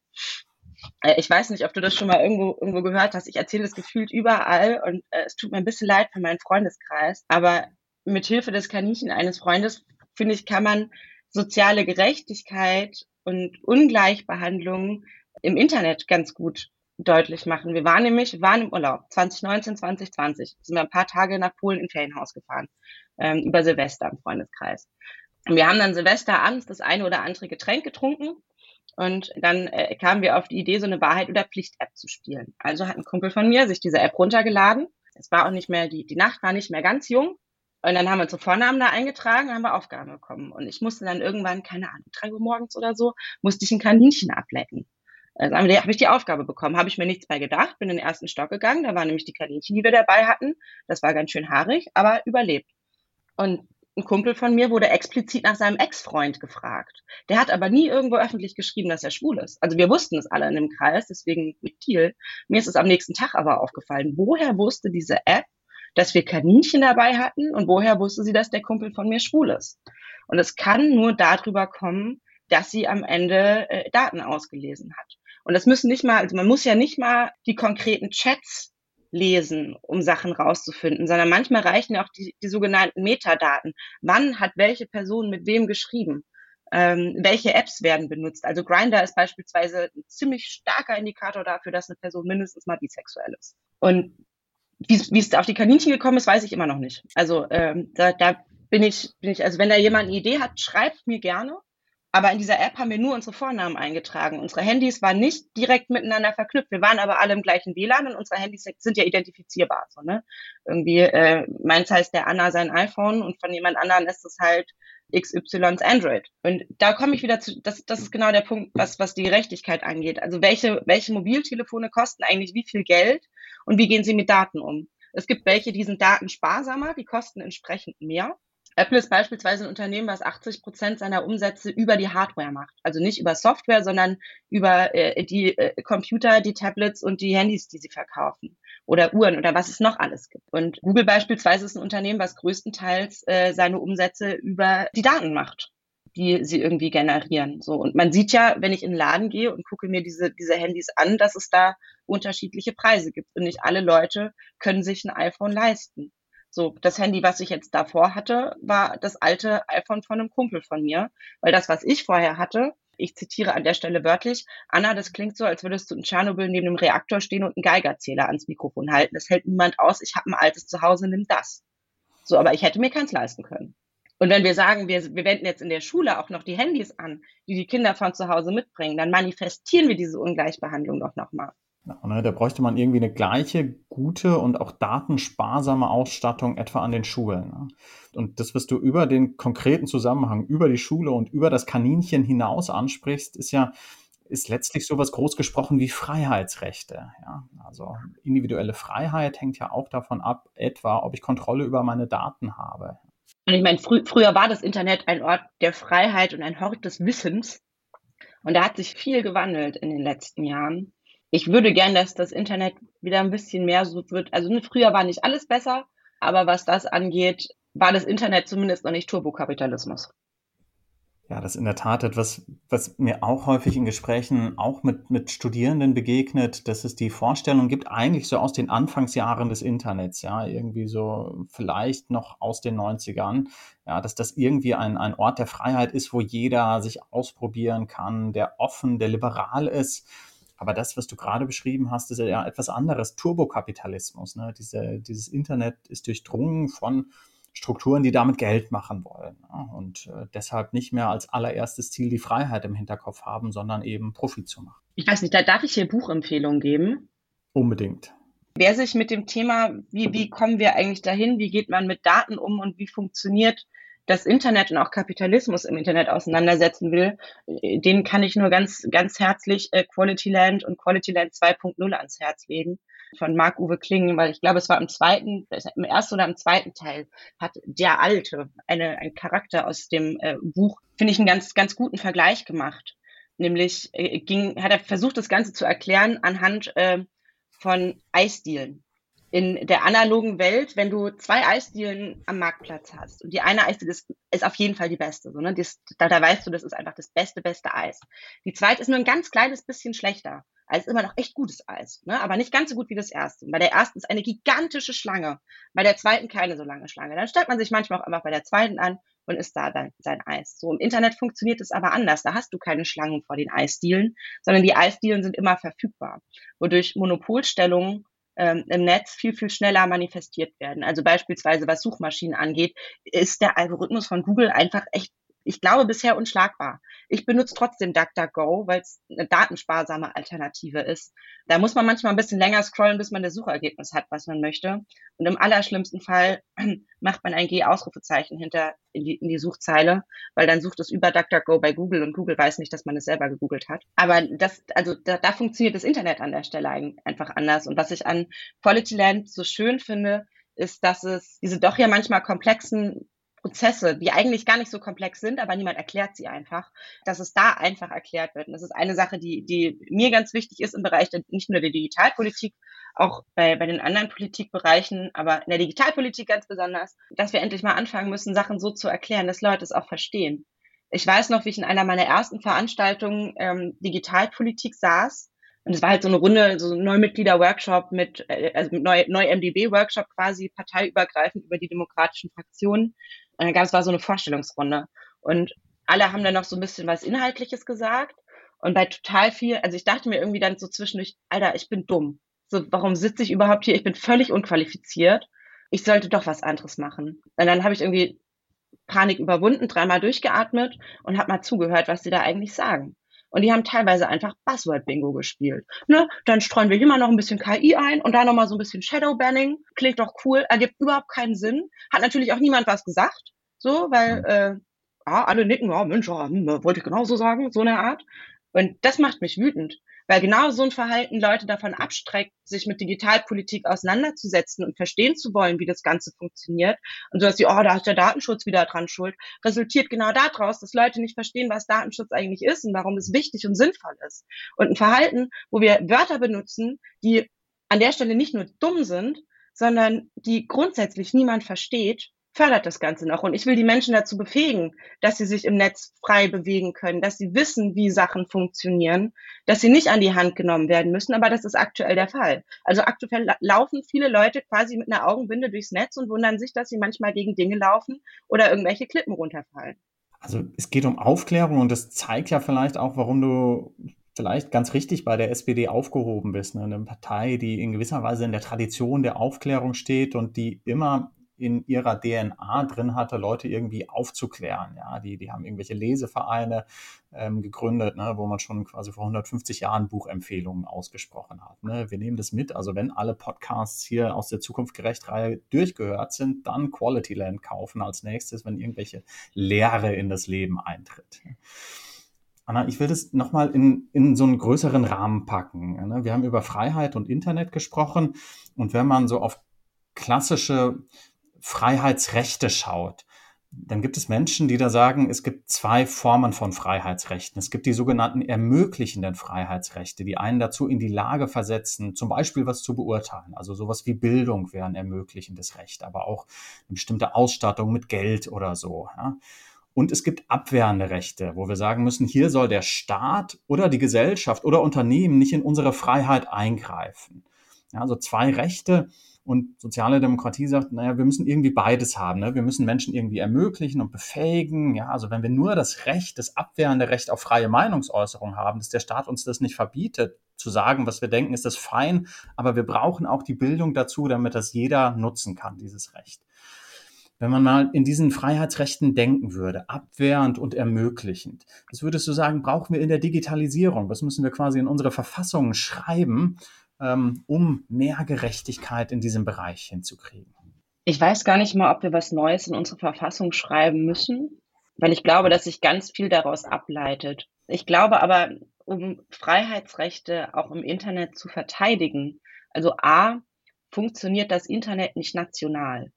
Äh, ich weiß nicht, ob du das schon mal irgendwo, irgendwo gehört hast. Ich erzähle das gefühlt überall und äh, es tut mir ein bisschen leid für meinen Freundeskreis. Aber mit Hilfe des Kaninchen eines Freundes, finde ich, kann man soziale Gerechtigkeit und Ungleichbehandlung im Internet ganz gut deutlich machen. Wir waren nämlich, waren im Urlaub 2019, 2020, sind wir ein paar Tage nach Polen in Ferienhaus gefahren, ähm, über Silvester im Freundeskreis. Und wir haben dann Silvester abends das eine oder andere Getränk getrunken und dann äh, kamen wir auf die Idee, so eine Wahrheit- oder Pflicht-App zu spielen. Also hat ein Kumpel von mir sich diese App runtergeladen. Es war auch nicht mehr, die, die Nacht war nicht mehr ganz jung. Und dann haben wir unsere Vornamen da eingetragen, haben wir Aufgaben bekommen. Und ich musste dann irgendwann, keine Ahnung, drei Uhr morgens oder so, musste ich ein Kaninchen ablecken. Also habe ich die Aufgabe bekommen, habe ich mir nichts bei gedacht, bin in den ersten Stock gegangen, da waren nämlich die Kaninchen, die wir dabei hatten. Das war ganz schön haarig, aber überlebt. Und ein Kumpel von mir wurde explizit nach seinem Ex-Freund gefragt. Der hat aber nie irgendwo öffentlich geschrieben, dass er schwul ist. Also wir wussten es alle in dem Kreis, deswegen mit Thiel. Mir ist es am nächsten Tag aber aufgefallen. Woher wusste diese App, dass wir Kaninchen dabei hatten und woher wusste sie, dass der Kumpel von mir schwul ist? Und es kann nur darüber kommen, dass sie am Ende äh, Daten ausgelesen hat. Und das müssen nicht mal, also man muss ja nicht mal die konkreten Chats lesen, um Sachen rauszufinden, sondern manchmal reichen ja auch die, die sogenannten Metadaten. Wann hat welche Person mit wem geschrieben? Ähm, welche Apps werden benutzt? Also Grinder ist beispielsweise ein ziemlich starker Indikator dafür, dass eine Person mindestens mal bisexuell ist. Und wie es auf die Kaninchen gekommen ist, weiß ich immer noch nicht. Also ähm, da, da bin ich, bin ich, also wenn da jemand eine Idee hat, schreibt mir gerne. Aber in dieser App haben wir nur unsere Vornamen eingetragen. Unsere Handys waren nicht direkt miteinander verknüpft. Wir waren aber alle im gleichen WLAN und unsere Handys sind ja identifizierbar. So, ne? Irgendwie, äh, meins heißt der Anna sein iPhone und von jemand anderem ist es halt XYs Android. Und da komme ich wieder zu, das, das ist genau der Punkt, was, was die Gerechtigkeit angeht. Also welche, welche Mobiltelefone kosten eigentlich wie viel Geld und wie gehen sie mit Daten um? Es gibt welche, die sind datensparsamer, die kosten entsprechend mehr. Apple ist beispielsweise ein Unternehmen, was 80 Prozent seiner Umsätze über die Hardware macht. Also nicht über Software, sondern über äh, die äh, Computer, die Tablets und die Handys, die sie verkaufen. Oder Uhren oder was es noch alles gibt. Und Google beispielsweise ist ein Unternehmen, was größtenteils äh, seine Umsätze über die Daten macht die sie irgendwie generieren. So und man sieht ja, wenn ich in den Laden gehe und gucke mir diese diese Handys an, dass es da unterschiedliche Preise gibt und nicht alle Leute können sich ein iPhone leisten. So, das Handy, was ich jetzt davor hatte, war das alte iPhone von einem Kumpel von mir, weil das, was ich vorher hatte, ich zitiere an der Stelle wörtlich, Anna, das klingt so, als würdest du in Tschernobyl neben einem Reaktor stehen und einen Geigerzähler ans Mikrofon halten. Das hält niemand aus. Ich habe ein altes Zuhause, nimm das. So, aber ich hätte mir keins leisten können. Und wenn wir sagen, wir, wir wenden jetzt in der Schule auch noch die Handys an, die die Kinder von zu Hause mitbringen, dann manifestieren wir diese Ungleichbehandlung doch nochmal. Ja, ne, da bräuchte man irgendwie eine gleiche gute und auch datensparsame Ausstattung etwa an den Schulen. Ne? Und das, was du über den konkreten Zusammenhang, über die Schule und über das Kaninchen hinaus ansprichst, ist ja ist letztlich sowas groß gesprochen wie Freiheitsrechte. Ja? Also individuelle Freiheit hängt ja auch davon ab, etwa, ob ich Kontrolle über meine Daten habe. Und ich meine, frü früher war das Internet ein Ort der Freiheit und ein Hort des Wissens. Und da hat sich viel gewandelt in den letzten Jahren ich würde gern, dass das Internet wieder ein bisschen mehr so wird. Also ne, früher war nicht alles besser, aber was das angeht, war das Internet zumindest noch nicht Turbokapitalismus. Ja, das ist in der Tat etwas, was mir auch häufig in Gesprächen auch mit, mit Studierenden begegnet, dass es die Vorstellung gibt, eigentlich so aus den Anfangsjahren des Internets, ja, irgendwie so vielleicht noch aus den 90ern, ja, dass das irgendwie ein, ein Ort der Freiheit ist, wo jeder sich ausprobieren kann, der offen, der liberal ist. Aber das, was du gerade beschrieben hast, ist ja etwas anderes. Turbokapitalismus. Ne? Diese, dieses Internet ist durchdrungen von Strukturen, die damit Geld machen wollen ja, und äh, deshalb nicht mehr als allererstes Ziel die Freiheit im Hinterkopf haben, sondern eben Profit zu machen. Ich weiß nicht, da darf ich hier Buchempfehlungen geben? Unbedingt. Wer sich mit dem Thema, wie, wie kommen wir eigentlich dahin, wie geht man mit Daten um und wie funktioniert das Internet und auch Kapitalismus im Internet auseinandersetzen will, äh, den kann ich nur ganz, ganz herzlich äh, Quality Land und Quality Land 2.0 ans Herz legen von Marc-Uwe Klingen, weil ich glaube, es war im zweiten, im ersten oder im zweiten Teil hat der Alte eine, ein Charakter aus dem äh, Buch, finde ich, einen ganz, ganz guten Vergleich gemacht. Nämlich äh, ging, hat er versucht, das Ganze zu erklären anhand äh, von Eisdielen in der analogen Welt, wenn du zwei Eisdielen am Marktplatz hast und die eine Eisdiele ist, ist auf jeden Fall die beste, so, ne? Das, da, da weißt du, das ist einfach das beste, beste Eis. Die zweite ist nur ein ganz kleines bisschen schlechter. Also immer noch echt gutes Eis, ne? aber nicht ganz so gut wie das erste. Bei der ersten ist eine gigantische Schlange, bei der zweiten keine so lange Schlange. Dann stellt man sich manchmal auch einfach bei der zweiten an und isst da dann sein Eis. So im Internet funktioniert es aber anders. Da hast du keine Schlangen vor den Eisdielen, sondern die Eisdielen sind immer verfügbar, wodurch Monopolstellungen ähm, im Netz viel, viel schneller manifestiert werden. Also beispielsweise was Suchmaschinen angeht, ist der Algorithmus von Google einfach echt ich glaube, bisher unschlagbar. Ich benutze trotzdem DuckDuckGo, weil es eine datensparsame Alternative ist. Da muss man manchmal ein bisschen länger scrollen, bis man das Suchergebnis hat, was man möchte. Und im allerschlimmsten Fall macht man ein G-Ausrufezeichen hinter in die, in die Suchzeile, weil dann sucht es über DuckDuckGo bei Google und Google weiß nicht, dass man es selber gegoogelt hat. Aber das, also da, da funktioniert das Internet an der Stelle einfach anders. Und was ich an Quality Land so schön finde, ist, dass es diese doch ja manchmal komplexen Prozesse, die eigentlich gar nicht so komplex sind, aber niemand erklärt sie einfach, dass es da einfach erklärt wird. Und das ist eine Sache, die, die mir ganz wichtig ist im Bereich der, nicht nur der Digitalpolitik, auch bei, bei den anderen Politikbereichen, aber in der Digitalpolitik ganz besonders, dass wir endlich mal anfangen müssen, Sachen so zu erklären, dass Leute es auch verstehen. Ich weiß noch, wie ich in einer meiner ersten Veranstaltungen ähm, Digitalpolitik saß und es war halt so eine Runde, so ein Neumitglieder-Workshop mit, äh, also mit neu, neu MDB-Workshop quasi, parteiübergreifend über die demokratischen Fraktionen. Und dann gab es war so eine Vorstellungsrunde. Und alle haben dann noch so ein bisschen was Inhaltliches gesagt. Und bei total viel, also ich dachte mir irgendwie dann so zwischendurch, Alter, ich bin dumm. So, warum sitze ich überhaupt hier? Ich bin völlig unqualifiziert. Ich sollte doch was anderes machen. Und dann habe ich irgendwie Panik überwunden, dreimal durchgeatmet und habe mal zugehört, was sie da eigentlich sagen. Und die haben teilweise einfach Buzzword-Bingo gespielt. Ne? Dann streuen wir hier mal noch ein bisschen KI ein und da nochmal so ein bisschen Shadow-Banning. Klingt doch cool, ergibt überhaupt keinen Sinn. Hat natürlich auch niemand was gesagt. So, weil äh, ja, alle nicken, ja, Mensch, ja, hm, wollte ich genauso sagen, so eine Art. Und das macht mich wütend, weil genau so ein Verhalten Leute davon abstreckt, sich mit Digitalpolitik auseinanderzusetzen und verstehen zu wollen, wie das Ganze funktioniert. Und so dass sie, oh, da ist der Datenschutz wieder dran schuld, resultiert genau daraus, dass Leute nicht verstehen, was Datenschutz eigentlich ist und warum es wichtig und sinnvoll ist. Und ein Verhalten, wo wir Wörter benutzen, die an der Stelle nicht nur dumm sind, sondern die grundsätzlich niemand versteht fördert das Ganze noch. Und ich will die Menschen dazu befähigen, dass sie sich im Netz frei bewegen können, dass sie wissen, wie Sachen funktionieren, dass sie nicht an die Hand genommen werden müssen. Aber das ist aktuell der Fall. Also aktuell laufen viele Leute quasi mit einer Augenbinde durchs Netz und wundern sich, dass sie manchmal gegen Dinge laufen oder irgendwelche Klippen runterfallen. Also es geht um Aufklärung und das zeigt ja vielleicht auch, warum du vielleicht ganz richtig bei der SPD aufgehoben bist. Ne? Eine Partei, die in gewisser Weise in der Tradition der Aufklärung steht und die immer in ihrer DNA drin hatte, Leute irgendwie aufzuklären. Ja, die, die haben irgendwelche Lesevereine ähm, gegründet, ne, wo man schon quasi vor 150 Jahren Buchempfehlungen ausgesprochen hat. Ne. Wir nehmen das mit. Also wenn alle Podcasts hier aus der Zukunft gerecht Reihe durchgehört sind, dann Quality Land kaufen als nächstes, wenn irgendwelche Lehre in das Leben eintritt. Anna, ich will das nochmal in, in so einen größeren Rahmen packen. Ne. Wir haben über Freiheit und Internet gesprochen und wenn man so auf klassische Freiheitsrechte schaut, dann gibt es Menschen, die da sagen, es gibt zwei Formen von Freiheitsrechten. Es gibt die sogenannten ermöglichenden Freiheitsrechte, die einen dazu in die Lage versetzen, zum Beispiel was zu beurteilen. Also sowas wie Bildung wäre ein ermöglichendes Recht, aber auch eine bestimmte Ausstattung mit Geld oder so. Ja. Und es gibt abwehrende Rechte, wo wir sagen müssen, hier soll der Staat oder die Gesellschaft oder Unternehmen nicht in unsere Freiheit eingreifen. Ja, also zwei Rechte, und soziale Demokratie sagt, naja, wir müssen irgendwie beides haben. Ne? Wir müssen Menschen irgendwie ermöglichen und befähigen. Ja, also wenn wir nur das Recht, das abwehrende Recht auf freie Meinungsäußerung haben, dass der Staat uns das nicht verbietet, zu sagen, was wir denken, ist das fein. Aber wir brauchen auch die Bildung dazu, damit das jeder nutzen kann, dieses Recht. Wenn man mal in diesen Freiheitsrechten denken würde, abwehrend und ermöglichend, was würdest du sagen, brauchen wir in der Digitalisierung? Was müssen wir quasi in unsere Verfassungen schreiben, um mehr Gerechtigkeit in diesem Bereich hinzukriegen? Ich weiß gar nicht mal, ob wir was Neues in unsere Verfassung schreiben müssen, weil ich glaube, dass sich ganz viel daraus ableitet. Ich glaube aber, um Freiheitsrechte auch im Internet zu verteidigen, also A, funktioniert das Internet nicht national.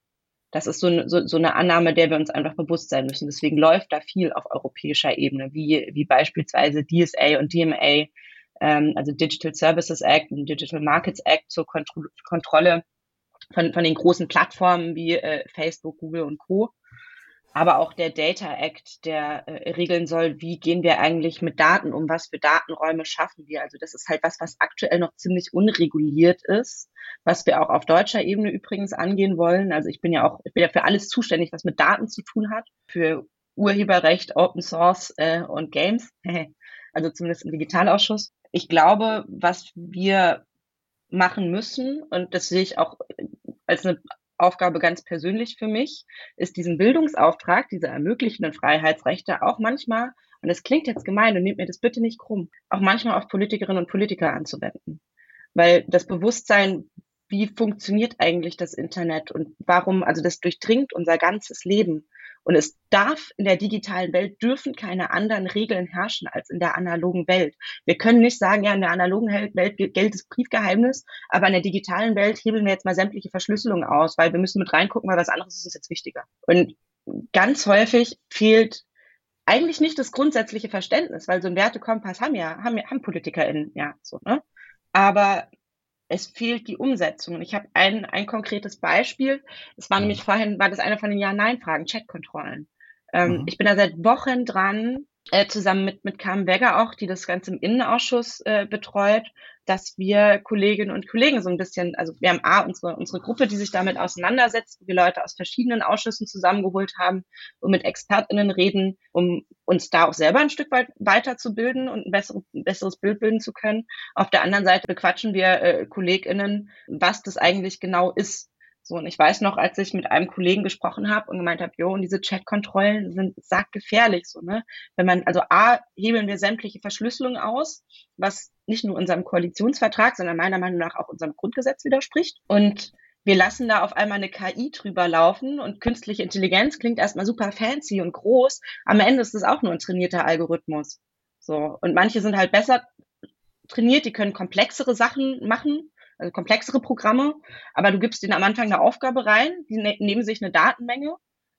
Das ist so eine, so, so eine Annahme, der wir uns einfach bewusst sein müssen. Deswegen läuft da viel auf europäischer Ebene, wie, wie beispielsweise DSA und DMA, ähm, also Digital Services Act und Digital Markets Act zur Kontro Kontrolle von, von den großen Plattformen wie äh, Facebook, Google und Co. Aber auch der Data Act, der äh, regeln soll, wie gehen wir eigentlich mit Daten um, was für Datenräume schaffen wir. Also das ist halt was, was aktuell noch ziemlich unreguliert ist, was wir auch auf deutscher Ebene übrigens angehen wollen. Also ich bin ja auch, ich bin ja für alles zuständig, was mit Daten zu tun hat, für Urheberrecht, Open Source äh, und Games, also zumindest im Digitalausschuss ich glaube, was wir machen müssen, und das sehe ich auch als eine Aufgabe ganz persönlich für mich, ist diesen Bildungsauftrag, diese ermöglichenden Freiheitsrechte auch manchmal, und das klingt jetzt gemein und nehmt mir das bitte nicht krumm, auch manchmal auf Politikerinnen und Politiker anzuwenden. Weil das Bewusstsein, wie funktioniert eigentlich das Internet und warum, also das durchdringt unser ganzes Leben. Und es darf in der digitalen Welt dürfen keine anderen Regeln herrschen als in der analogen Welt. Wir können nicht sagen, ja, in der analogen Welt gilt das Briefgeheimnis, aber in der digitalen Welt hebeln wir jetzt mal sämtliche Verschlüsselungen aus, weil wir müssen mit reingucken, weil was anderes ist uns jetzt wichtiger. Und ganz häufig fehlt eigentlich nicht das grundsätzliche Verständnis, weil so ein Wertekompass haben ja, haben, haben PolitikerInnen, ja, so, ne? Aber es fehlt die Umsetzung. Und ich habe ein, ein konkretes Beispiel. Es war nämlich vorhin, war das eine von den Ja-Nein-Fragen, Chatkontrollen. Ähm, mhm. Ich bin da seit Wochen dran, äh, zusammen mit, mit Carmen Wegger auch, die das Ganze im Innenausschuss äh, betreut, dass wir Kolleginnen und Kollegen so ein bisschen, also wir haben A, unsere, unsere Gruppe, die sich damit auseinandersetzt, wo wir Leute aus verschiedenen Ausschüssen zusammengeholt haben und mit ExpertInnen reden, um uns da auch selber ein Stück weit weiterzubilden und ein, bessere, ein besseres Bild bilden zu können. Auf der anderen Seite bequatschen wir äh, KollegInnen, was das eigentlich genau ist, so, und ich weiß noch, als ich mit einem Kollegen gesprochen habe und gemeint habe, jo, und diese Chatkontrollen sind sackgefährlich, so, ne? Wenn man, also A, hebeln wir sämtliche Verschlüsselung aus, was nicht nur unserem Koalitionsvertrag, sondern meiner Meinung nach auch unserem Grundgesetz widerspricht. Und wir lassen da auf einmal eine KI drüber laufen und künstliche Intelligenz klingt erstmal super fancy und groß. Am Ende ist es auch nur ein trainierter Algorithmus. So. Und manche sind halt besser trainiert, die können komplexere Sachen machen also komplexere Programme, aber du gibst denen am Anfang eine Aufgabe rein, die ne nehmen sich eine Datenmenge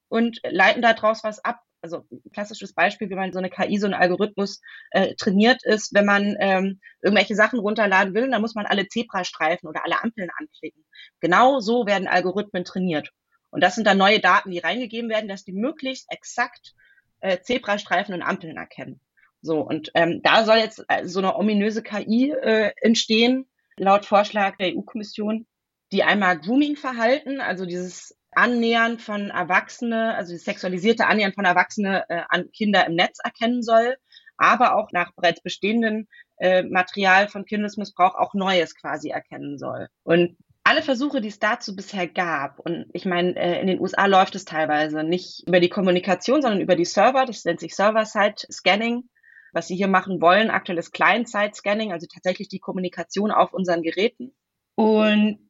und leiten daraus was ab. Also klassisches Beispiel, wie man so eine KI, so ein Algorithmus äh, trainiert ist, wenn man ähm, irgendwelche Sachen runterladen will, dann muss man alle Zebrastreifen oder alle Ampeln anklicken. Genau so werden Algorithmen trainiert. Und das sind dann neue Daten, die reingegeben werden, dass die möglichst exakt äh, Zebrastreifen und Ampeln erkennen. So, und ähm, da soll jetzt äh, so eine ominöse KI äh, entstehen, laut Vorschlag der EU-Kommission, die einmal Grooming-Verhalten, also dieses Annähern von Erwachsene, also das sexualisierte Annähern von Erwachsene äh, an Kinder im Netz erkennen soll, aber auch nach bereits bestehenden äh, Material von Kindesmissbrauch auch Neues quasi erkennen soll. Und alle Versuche, die es dazu bisher gab, und ich meine, äh, in den USA läuft es teilweise nicht über die Kommunikation, sondern über die Server, das nennt sich Server-Side-Scanning, was sie hier machen wollen, aktuell ist Client-Side-Scanning, also tatsächlich die Kommunikation auf unseren Geräten. Und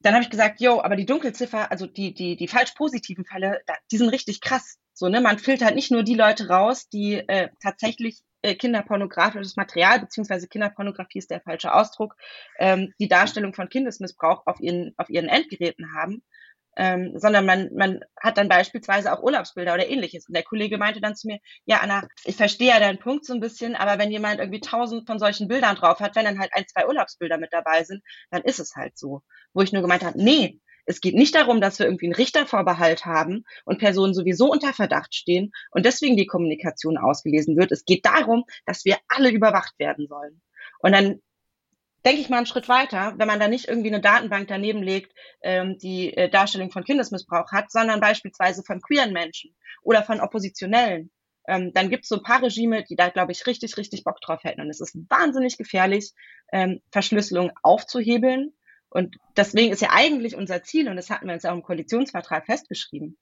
dann habe ich gesagt, jo, aber die Dunkelziffer, also die, die, die falsch positiven Fälle, die sind richtig krass. So, ne, man filtert nicht nur die Leute raus, die äh, tatsächlich äh, kinderpornografisches Material, beziehungsweise Kinderpornografie ist der falsche Ausdruck, ähm, die Darstellung von Kindesmissbrauch auf ihren, auf ihren Endgeräten haben, ähm, sondern man, man hat dann beispielsweise auch Urlaubsbilder oder ähnliches. Und der Kollege meinte dann zu mir, ja, Anna, ich verstehe ja deinen Punkt so ein bisschen, aber wenn jemand irgendwie tausend von solchen Bildern drauf hat, wenn dann halt ein, zwei Urlaubsbilder mit dabei sind, dann ist es halt so. Wo ich nur gemeint habe, nee, Es geht nicht darum, dass wir irgendwie einen Richtervorbehalt haben und Personen sowieso unter Verdacht stehen und deswegen die Kommunikation ausgelesen wird. Es geht darum, dass wir alle überwacht werden sollen. Und dann denke ich mal einen Schritt weiter, wenn man da nicht irgendwie eine Datenbank daneben legt, ähm, die äh, Darstellung von Kindesmissbrauch hat, sondern beispielsweise von queeren Menschen oder von Oppositionellen. Ähm, dann gibt es so ein paar Regime, die da, glaube ich, richtig, richtig Bock drauf hätten. Und es ist wahnsinnig gefährlich, ähm, Verschlüsselung aufzuhebeln. Und deswegen ist ja eigentlich unser Ziel, und das hatten wir uns auch im Koalitionsvertrag festgeschrieben,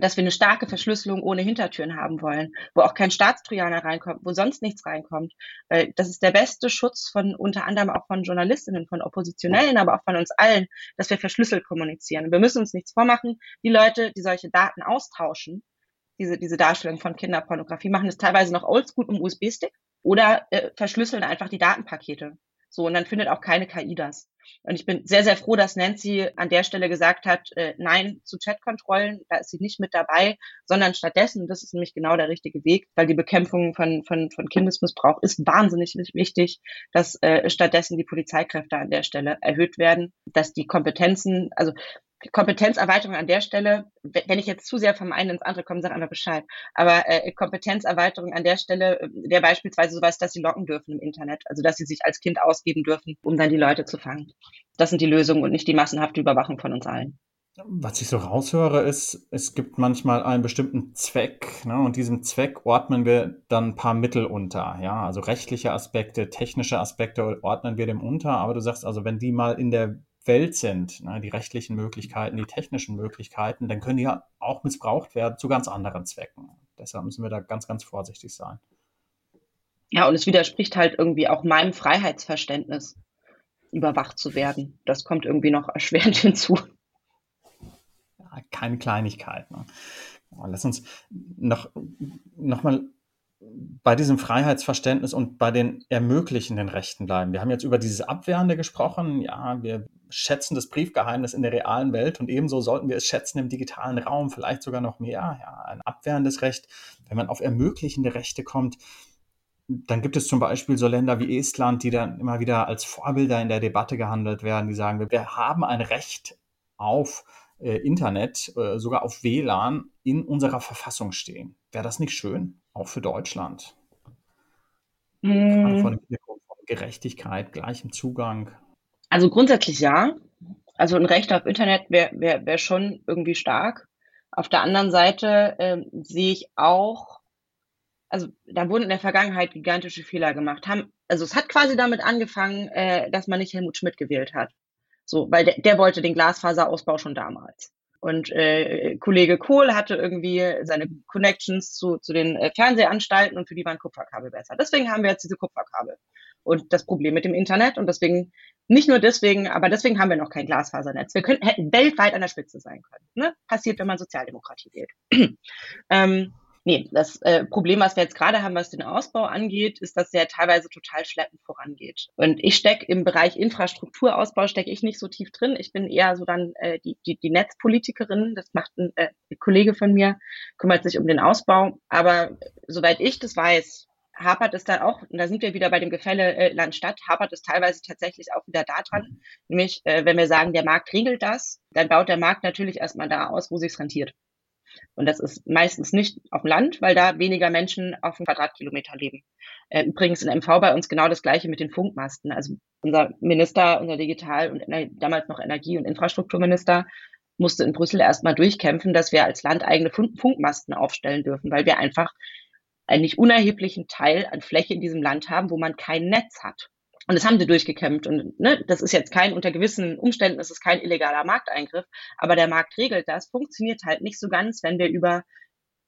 dass wir eine starke Verschlüsselung ohne Hintertüren haben wollen, wo auch kein Staatstrojaner reinkommt, wo sonst nichts reinkommt. Weil das ist der beste Schutz von unter anderem auch von Journalistinnen, von Oppositionellen, aber auch von uns allen, dass wir verschlüsselt kommunizieren. Wir müssen uns nichts vormachen. Die Leute, die solche Daten austauschen, diese, diese Darstellung von Kinderpornografie, machen es teilweise noch oldschool im USB-Stick oder äh, verschlüsseln einfach die Datenpakete. So, und dann findet auch keine KI das. Und ich bin sehr, sehr froh, dass Nancy an der Stelle gesagt hat, äh, nein zu Chatkontrollen, da ist sie nicht mit dabei, sondern stattdessen, das ist nämlich genau der richtige Weg, weil die Bekämpfung von, von, von Kindesmissbrauch ist wahnsinnig wichtig, dass äh, stattdessen die Polizeikräfte an der Stelle erhöht werden, dass die Kompetenzen, also Kompetenzerweiterung an der Stelle, wenn ich jetzt zu sehr vom einen ins andere komme, sag einfach Bescheid. Aber äh, Kompetenzerweiterung an der Stelle äh, wäre beispielsweise sowas, dass sie locken dürfen im Internet. Also dass sie sich als Kind ausgeben dürfen, um dann die Leute zu fangen. Das sind die Lösungen und nicht die massenhafte Überwachung von uns allen. Was ich so raushöre, ist, es gibt manchmal einen bestimmten Zweck ne, und diesem Zweck ordnen wir dann ein paar Mittel unter. Ja, also rechtliche Aspekte, technische Aspekte ordnen wir dem unter. Aber du sagst also, wenn die mal in der Welt sind, ne, die rechtlichen Möglichkeiten, die technischen Möglichkeiten, dann können die ja auch missbraucht werden zu ganz anderen Zwecken. Deshalb müssen wir da ganz, ganz vorsichtig sein. Ja, und es widerspricht halt irgendwie auch meinem Freiheitsverständnis, überwacht zu werden. Das kommt irgendwie noch erschwerend hinzu. Ja, keine Kleinigkeit. Ne? Lass uns noch, noch mal bei diesem Freiheitsverständnis und bei den ermöglichenden Rechten bleiben. Wir haben jetzt über dieses Abwehrende gesprochen. Ja, wir schätzen das Briefgeheimnis in der realen Welt und ebenso sollten wir es schätzen im digitalen Raum, vielleicht sogar noch mehr. Ja, ein abwehrendes Recht. Wenn man auf ermöglichende Rechte kommt, dann gibt es zum Beispiel so Länder wie Estland, die dann immer wieder als Vorbilder in der Debatte gehandelt werden, die sagen, wir haben ein Recht auf äh, Internet, äh, sogar auf WLAN in unserer Verfassung stehen. Wäre das nicht schön? Auch für Deutschland. Mm. Gerade von Gerechtigkeit, gleichem Zugang. Also grundsätzlich ja. Also ein Recht auf Internet wäre wär, wär schon irgendwie stark. Auf der anderen Seite äh, sehe ich auch, also da wurden in der Vergangenheit gigantische Fehler gemacht. Haben, also es hat quasi damit angefangen, äh, dass man nicht Helmut Schmidt gewählt hat. So, weil der, der wollte den Glasfaserausbau schon damals. Und äh, Kollege Kohl hatte irgendwie seine Connections zu, zu den äh, Fernsehanstalten und für die waren Kupferkabel besser. Deswegen haben wir jetzt diese Kupferkabel und das Problem mit dem Internet und deswegen, nicht nur deswegen, aber deswegen haben wir noch kein Glasfasernetz. Wir könnten, hätten weltweit an der Spitze sein können. Ne? Passiert, wenn man Sozialdemokratie wählt. ähm, Nee, das äh, Problem, was wir jetzt gerade haben, was den Ausbau angeht, ist, dass der teilweise total schleppend vorangeht. Und ich stecke im Bereich Infrastrukturausbau, stecke ich nicht so tief drin. Ich bin eher so dann äh, die, die, die Netzpolitikerin. Das macht ein, äh, Kollege von mir, kümmert sich um den Ausbau. Aber soweit ich das weiß, hapert es dann auch, und da sind wir wieder bei dem Gefälle äh, Land-Stadt, hapert es teilweise tatsächlich auch wieder daran. Nämlich, äh, wenn wir sagen, der Markt regelt das, dann baut der Markt natürlich erstmal da aus, wo sich's rentiert. Und das ist meistens nicht auf dem Land, weil da weniger Menschen auf dem Quadratkilometer leben. Äh, übrigens in MV bei uns genau das Gleiche mit den Funkmasten. Also unser Minister, unser Digital- und damals noch Energie- und Infrastrukturminister musste in Brüssel erstmal durchkämpfen, dass wir als Land eigene Funkmasten aufstellen dürfen, weil wir einfach einen nicht unerheblichen Teil an Fläche in diesem Land haben, wo man kein Netz hat. Und das haben sie durchgekämpft. Und ne, das ist jetzt kein, unter gewissen Umständen ist es kein illegaler Markteingriff, aber der Markt regelt das, funktioniert halt nicht so ganz, wenn wir über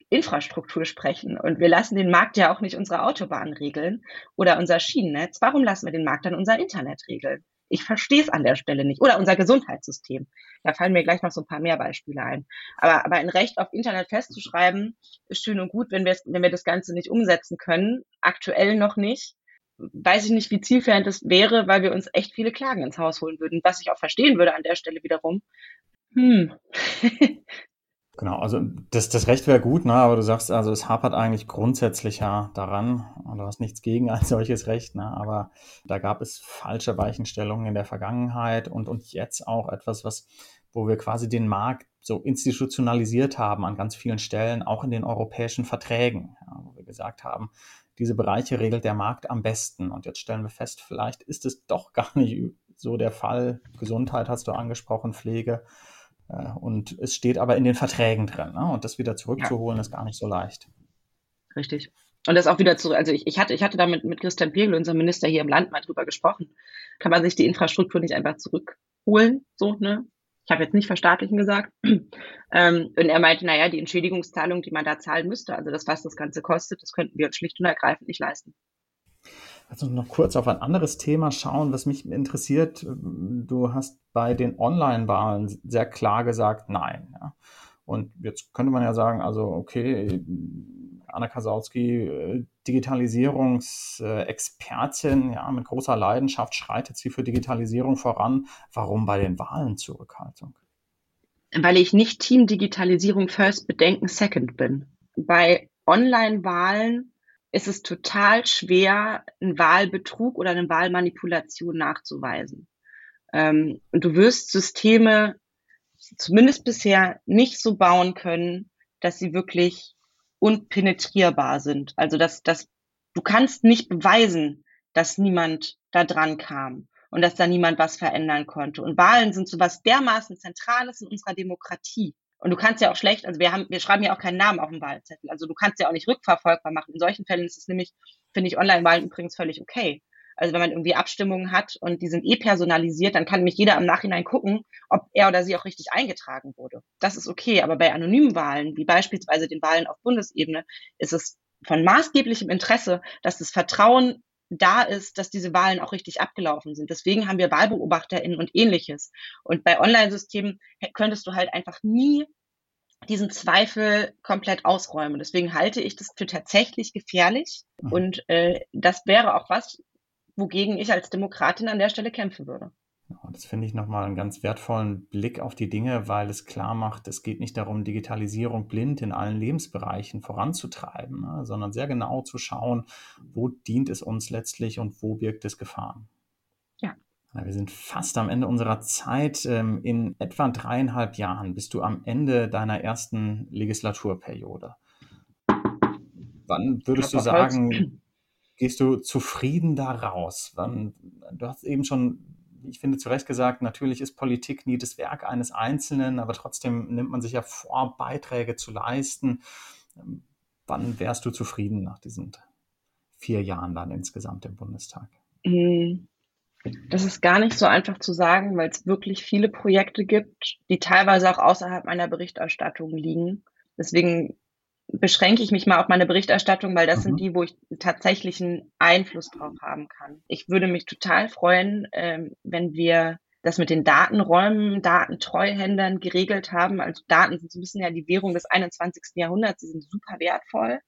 Infrastruktur sprechen. Und wir lassen den Markt ja auch nicht unsere Autobahn regeln oder unser Schienennetz. Warum lassen wir den Markt dann unser Internet regeln? Ich verstehe es an der Stelle nicht. Oder unser Gesundheitssystem. Da fallen mir gleich noch so ein paar mehr Beispiele ein. Aber, aber ein Recht auf Internet festzuschreiben, ist schön und gut, wenn wenn wir das Ganze nicht umsetzen können. Aktuell noch nicht weiß ich nicht, wie zielführend das wäre, weil wir uns echt viele Klagen ins Haus holen würden. Was ich auch verstehen würde an der Stelle wiederum. Hm. genau, also das, das Recht wäre gut, ne? aber du sagst, also es hapert eigentlich grundsätzlich ja daran, und du hast nichts gegen ein solches Recht, ne? aber da gab es falsche Weichenstellungen in der Vergangenheit und, und jetzt auch etwas, was wo wir quasi den Markt so institutionalisiert haben an ganz vielen Stellen, auch in den europäischen Verträgen, ja, wo wir gesagt haben, diese Bereiche regelt der Markt am besten. Und jetzt stellen wir fest, vielleicht ist es doch gar nicht so der Fall. Gesundheit hast du angesprochen, Pflege. Äh, und es steht aber in den Verträgen drin. Ne? Und das wieder zurückzuholen, ja. ist gar nicht so leicht. Richtig. Und das auch wieder zurück. Also ich, ich hatte, ich hatte da mit, mit Christian Pirgel, unserem Minister hier im Land, mal drüber gesprochen. Kann man sich die Infrastruktur nicht einfach zurückholen? So, ne? Ich habe jetzt nicht verstaatlichen gesagt. Ähm, und er meinte, naja, die Entschädigungszahlung, die man da zahlen müsste, also das, was das Ganze kostet, das könnten wir uns schlicht und ergreifend nicht leisten. Also noch kurz auf ein anderes Thema schauen, was mich interessiert. Du hast bei den Online-Wahlen sehr klar gesagt, nein. Ja. Und jetzt könnte man ja sagen, also okay, Anna Kasautsky, Digitalisierungsexpertin, ja, mit großer Leidenschaft schreitet sie für Digitalisierung voran. Warum bei den Wahlen Zurückhaltung? Weil ich nicht Team Digitalisierung First Bedenken Second bin. Bei Online-Wahlen ist es total schwer, einen Wahlbetrug oder eine Wahlmanipulation nachzuweisen. Ähm, du wirst Systeme zumindest bisher nicht so bauen können, dass sie wirklich unpenetrierbar sind. Also dass, dass du kannst nicht beweisen, dass niemand da dran kam und dass da niemand was verändern konnte. Und Wahlen sind so was dermaßen Zentrales in unserer Demokratie. Und du kannst ja auch schlecht, also wir haben, wir schreiben ja auch keinen Namen auf dem Wahlzettel. Also du kannst ja auch nicht rückverfolgbar machen. In solchen Fällen ist es nämlich, finde ich, Online-Wahlen übrigens völlig okay. Also wenn man irgendwie Abstimmungen hat und die sind eh personalisiert, dann kann nämlich jeder im Nachhinein gucken, ob er oder sie auch richtig eingetragen wurde. Das ist okay. Aber bei anonymen Wahlen, wie beispielsweise den Wahlen auf Bundesebene, ist es von maßgeblichem Interesse, dass das Vertrauen da ist, dass diese Wahlen auch richtig abgelaufen sind. Deswegen haben wir WahlbeobachterInnen und ähnliches. Und bei Online-Systemen könntest du halt einfach nie diesen Zweifel komplett ausräumen. Deswegen halte ich das für tatsächlich gefährlich. Mhm. Und äh, das wäre auch was, wogegen ich als Demokratin an der Stelle kämpfen würde. Das finde ich nochmal einen ganz wertvollen Blick auf die Dinge, weil es klar macht, es geht nicht darum, Digitalisierung blind in allen Lebensbereichen voranzutreiben, ne, sondern sehr genau zu schauen, wo dient es uns letztlich und wo birgt es Gefahren. Ja. Wir sind fast am Ende unserer Zeit. Ähm, in etwa dreieinhalb Jahren bist du am Ende deiner ersten Legislaturperiode. Wann würdest du sagen, gehst du zufrieden da raus? Du hast eben schon, ich finde, zu Recht gesagt, natürlich ist Politik nie das Werk eines Einzelnen, aber trotzdem nimmt man sich ja vor, Beiträge zu leisten. Wann wärst du zufrieden nach diesen vier Jahren dann insgesamt im Bundestag? Hm, das ist gar nicht so einfach zu sagen, weil es wirklich viele Projekte gibt, die teilweise auch außerhalb meiner Berichterstattung liegen. Deswegen beschränke ich mich mal auf meine Berichterstattung, weil das mhm. sind die, wo ich tatsächlichen Einfluss drauf haben kann. Ich würde mich total freuen, ähm, wenn wir das mit den Datenräumen, Datentreuhändern geregelt haben. Also Daten sind so ein bisschen ja die Währung des 21. Jahrhunderts. Sie sind super wertvoll.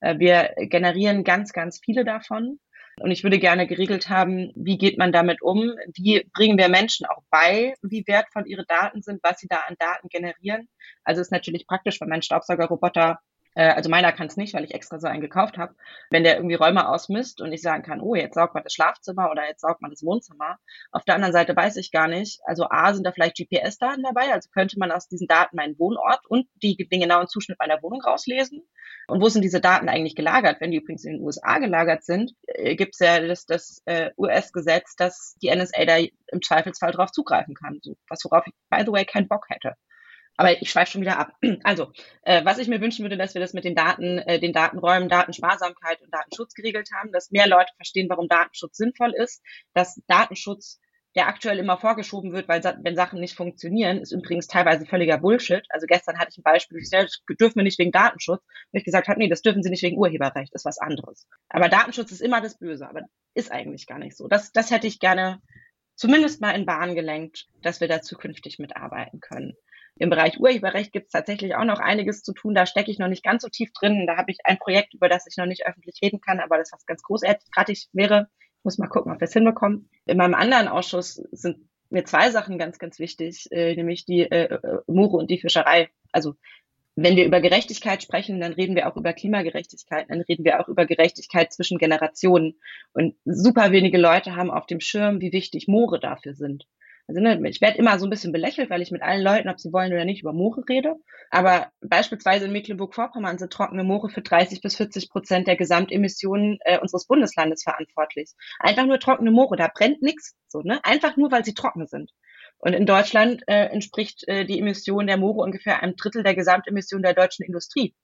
Äh, wir generieren ganz, ganz viele davon. Und ich würde gerne geregelt haben, wie geht man damit um? Wie bringen wir Menschen auch bei, wie wertvoll ihre Daten sind, was sie da an Daten generieren? Also ist natürlich praktisch, wenn mein Staubsaugerroboter äh, also meiner kann es nicht, weil ich extra so einen gekauft habe. Wenn der irgendwie Räume ausmisst und ich sagen kann, oh, jetzt saugt man das Schlafzimmer oder jetzt saugt man das Wohnzimmer. Auf der anderen Seite weiß ich gar nicht. Also A, sind da vielleicht GPS-Daten dabei, also könnte man aus diesen Daten meinen Wohnort und die, den genauen Zuschnitt meiner Wohnung rauslesen. Und wo sind diese Daten eigentlich gelagert? Wenn die übrigens in den USA gelagert sind, äh, gibt es ja das, das äh, US-Gesetz, dass die NSA da im Zweifelsfall drauf zugreifen kann. So, was worauf ich, by the way, keinen Bock hätte. Aber ich schweife schon wieder ab. Also, äh, was ich mir wünschen würde, dass wir das mit den Daten, äh, den Datenräumen, Datensparsamkeit und Datenschutz geregelt haben, dass mehr Leute verstehen, warum Datenschutz sinnvoll ist, dass Datenschutz, der aktuell immer vorgeschoben wird, weil wenn Sachen nicht funktionieren, ist übrigens teilweise völliger Bullshit. Also gestern hatte ich ein Beispiel, ich gesagt, dürfen wir nicht wegen Datenschutz, wo ich gesagt habe, nee, das dürfen sie nicht wegen Urheberrecht, ist was anderes. Aber Datenschutz ist immer das Böse, aber ist eigentlich gar nicht so. Das, das hätte ich gerne zumindest mal in Bahn gelenkt, dass wir da zukünftig mitarbeiten können. Im Bereich Urheberrecht gibt es tatsächlich auch noch einiges zu tun. Da stecke ich noch nicht ganz so tief drin. Da habe ich ein Projekt, über das ich noch nicht öffentlich reden kann, aber das was ganz großartig wäre. Ich muss mal gucken, ob wir es hinbekommen. In meinem anderen Ausschuss sind mir zwei Sachen ganz, ganz wichtig, äh, nämlich die äh, äh Moore und die Fischerei. Also wenn wir über Gerechtigkeit sprechen, dann reden wir auch über Klimagerechtigkeit, dann reden wir auch über Gerechtigkeit zwischen Generationen. Und super wenige Leute haben auf dem Schirm, wie wichtig Moore dafür sind. Also ne, ich werde immer so ein bisschen belächelt, weil ich mit allen Leuten, ob sie wollen oder nicht, über Moore rede. Aber beispielsweise in Mecklenburg-Vorpommern sind trockene Moore für 30 bis 40 Prozent der Gesamtemissionen äh, unseres Bundeslandes verantwortlich. Einfach nur trockene Moore, da brennt nichts. So, ne? Einfach nur, weil sie trocken sind. Und in Deutschland äh, entspricht äh, die Emission der Moore ungefähr einem Drittel der Gesamtemission der deutschen Industrie.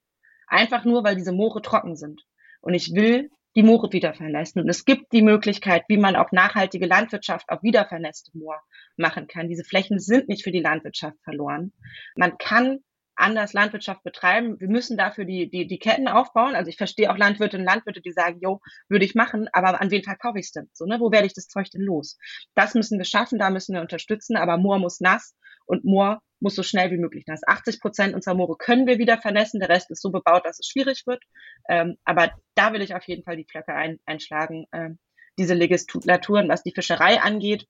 Einfach nur, weil diese Moore trocken sind. Und ich will die Moore wiedervernässen. Und es gibt die Möglichkeit, wie man auch nachhaltige Landwirtschaft auf wiedervernässte Moor machen kann. Diese Flächen sind nicht für die Landwirtschaft verloren. Man kann anders Landwirtschaft betreiben. Wir müssen dafür die, die, die Ketten aufbauen. Also ich verstehe auch Landwirte und Landwirte, die sagen, jo, würde ich machen, aber an wen verkaufe ich es denn? So, ne? Wo werde ich das Zeug denn los? Das müssen wir schaffen, da müssen wir unterstützen, aber Moor muss nass und Moor muss so schnell wie möglich nass. 80 Prozent unserer Moore können wir wieder vernässen, der Rest ist so bebaut, dass es schwierig wird. Ähm, aber da will ich auf jeden Fall die Flöcke ein, einschlagen. Ähm, diese Legislaturen, was die Fischerei angeht,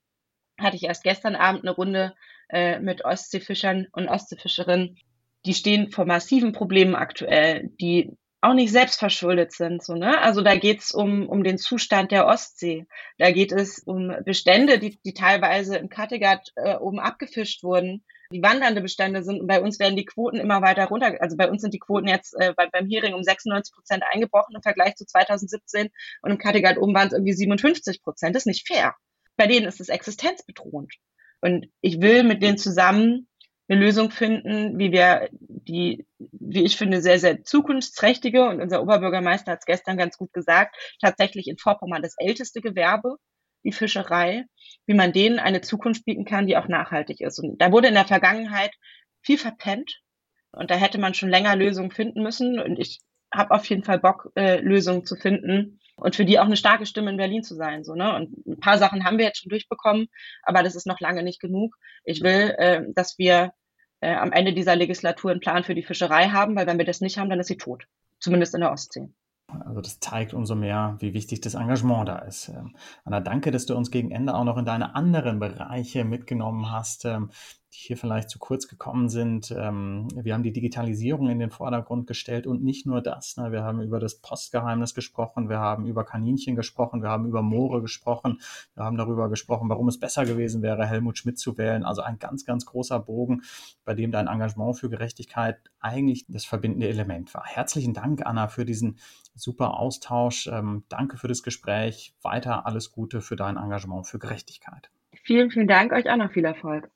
hatte ich erst gestern Abend eine Runde äh, mit Ostseefischern und Ostseefischerinnen die stehen vor massiven Problemen aktuell, die auch nicht selbst verschuldet sind. So, ne? Also da geht es um, um den Zustand der Ostsee. Da geht es um Bestände, die, die teilweise im Kattegat äh, oben abgefischt wurden, die wandernde Bestände sind. Und bei uns werden die Quoten immer weiter runter. Also bei uns sind die Quoten jetzt äh, bei, beim Hering um 96 Prozent eingebrochen im Vergleich zu 2017. Und im Kattegat oben waren es irgendwie 57 Prozent. Das ist nicht fair. Bei denen ist es existenzbedrohend. Und ich will mit denen zusammen eine Lösung finden, wie wir die, wie ich finde, sehr, sehr zukunftsträchtige, und unser Oberbürgermeister hat es gestern ganz gut gesagt, tatsächlich in Vorpommern das älteste Gewerbe, die Fischerei, wie man denen eine Zukunft bieten kann, die auch nachhaltig ist. Und da wurde in der Vergangenheit viel verpennt und da hätte man schon länger Lösungen finden müssen. Und ich habe auf jeden Fall Bock, äh, Lösungen zu finden und für die auch eine starke Stimme in Berlin zu sein. So, ne? Und ein paar Sachen haben wir jetzt schon durchbekommen, aber das ist noch lange nicht genug. Ich will, äh, dass wir äh, am Ende dieser Legislatur einen Plan für die Fischerei haben, weil wenn wir das nicht haben, dann ist sie tot. Zumindest in der Ostsee. Also das zeigt umso mehr, wie wichtig das Engagement da ist. Ähm, Anna, danke, dass du uns gegen Ende auch noch in deine anderen Bereiche mitgenommen hast. Die hier vielleicht zu kurz gekommen sind. Ähm, wir haben die Digitalisierung in den Vordergrund gestellt und nicht nur das. Ne? Wir haben über das Postgeheimnis gesprochen, wir haben über Kaninchen gesprochen, wir haben über Moore gesprochen, wir haben darüber gesprochen, warum es besser gewesen wäre, Helmut Schmidt zu wählen. Also ein ganz, ganz großer Bogen, bei dem dein Engagement für Gerechtigkeit eigentlich das verbindende Element war. Herzlichen Dank, Anna, für diesen super Austausch. Ähm, danke für das Gespräch. Weiter alles Gute für dein Engagement für Gerechtigkeit. Vielen, vielen Dank. Euch auch noch viel Erfolg.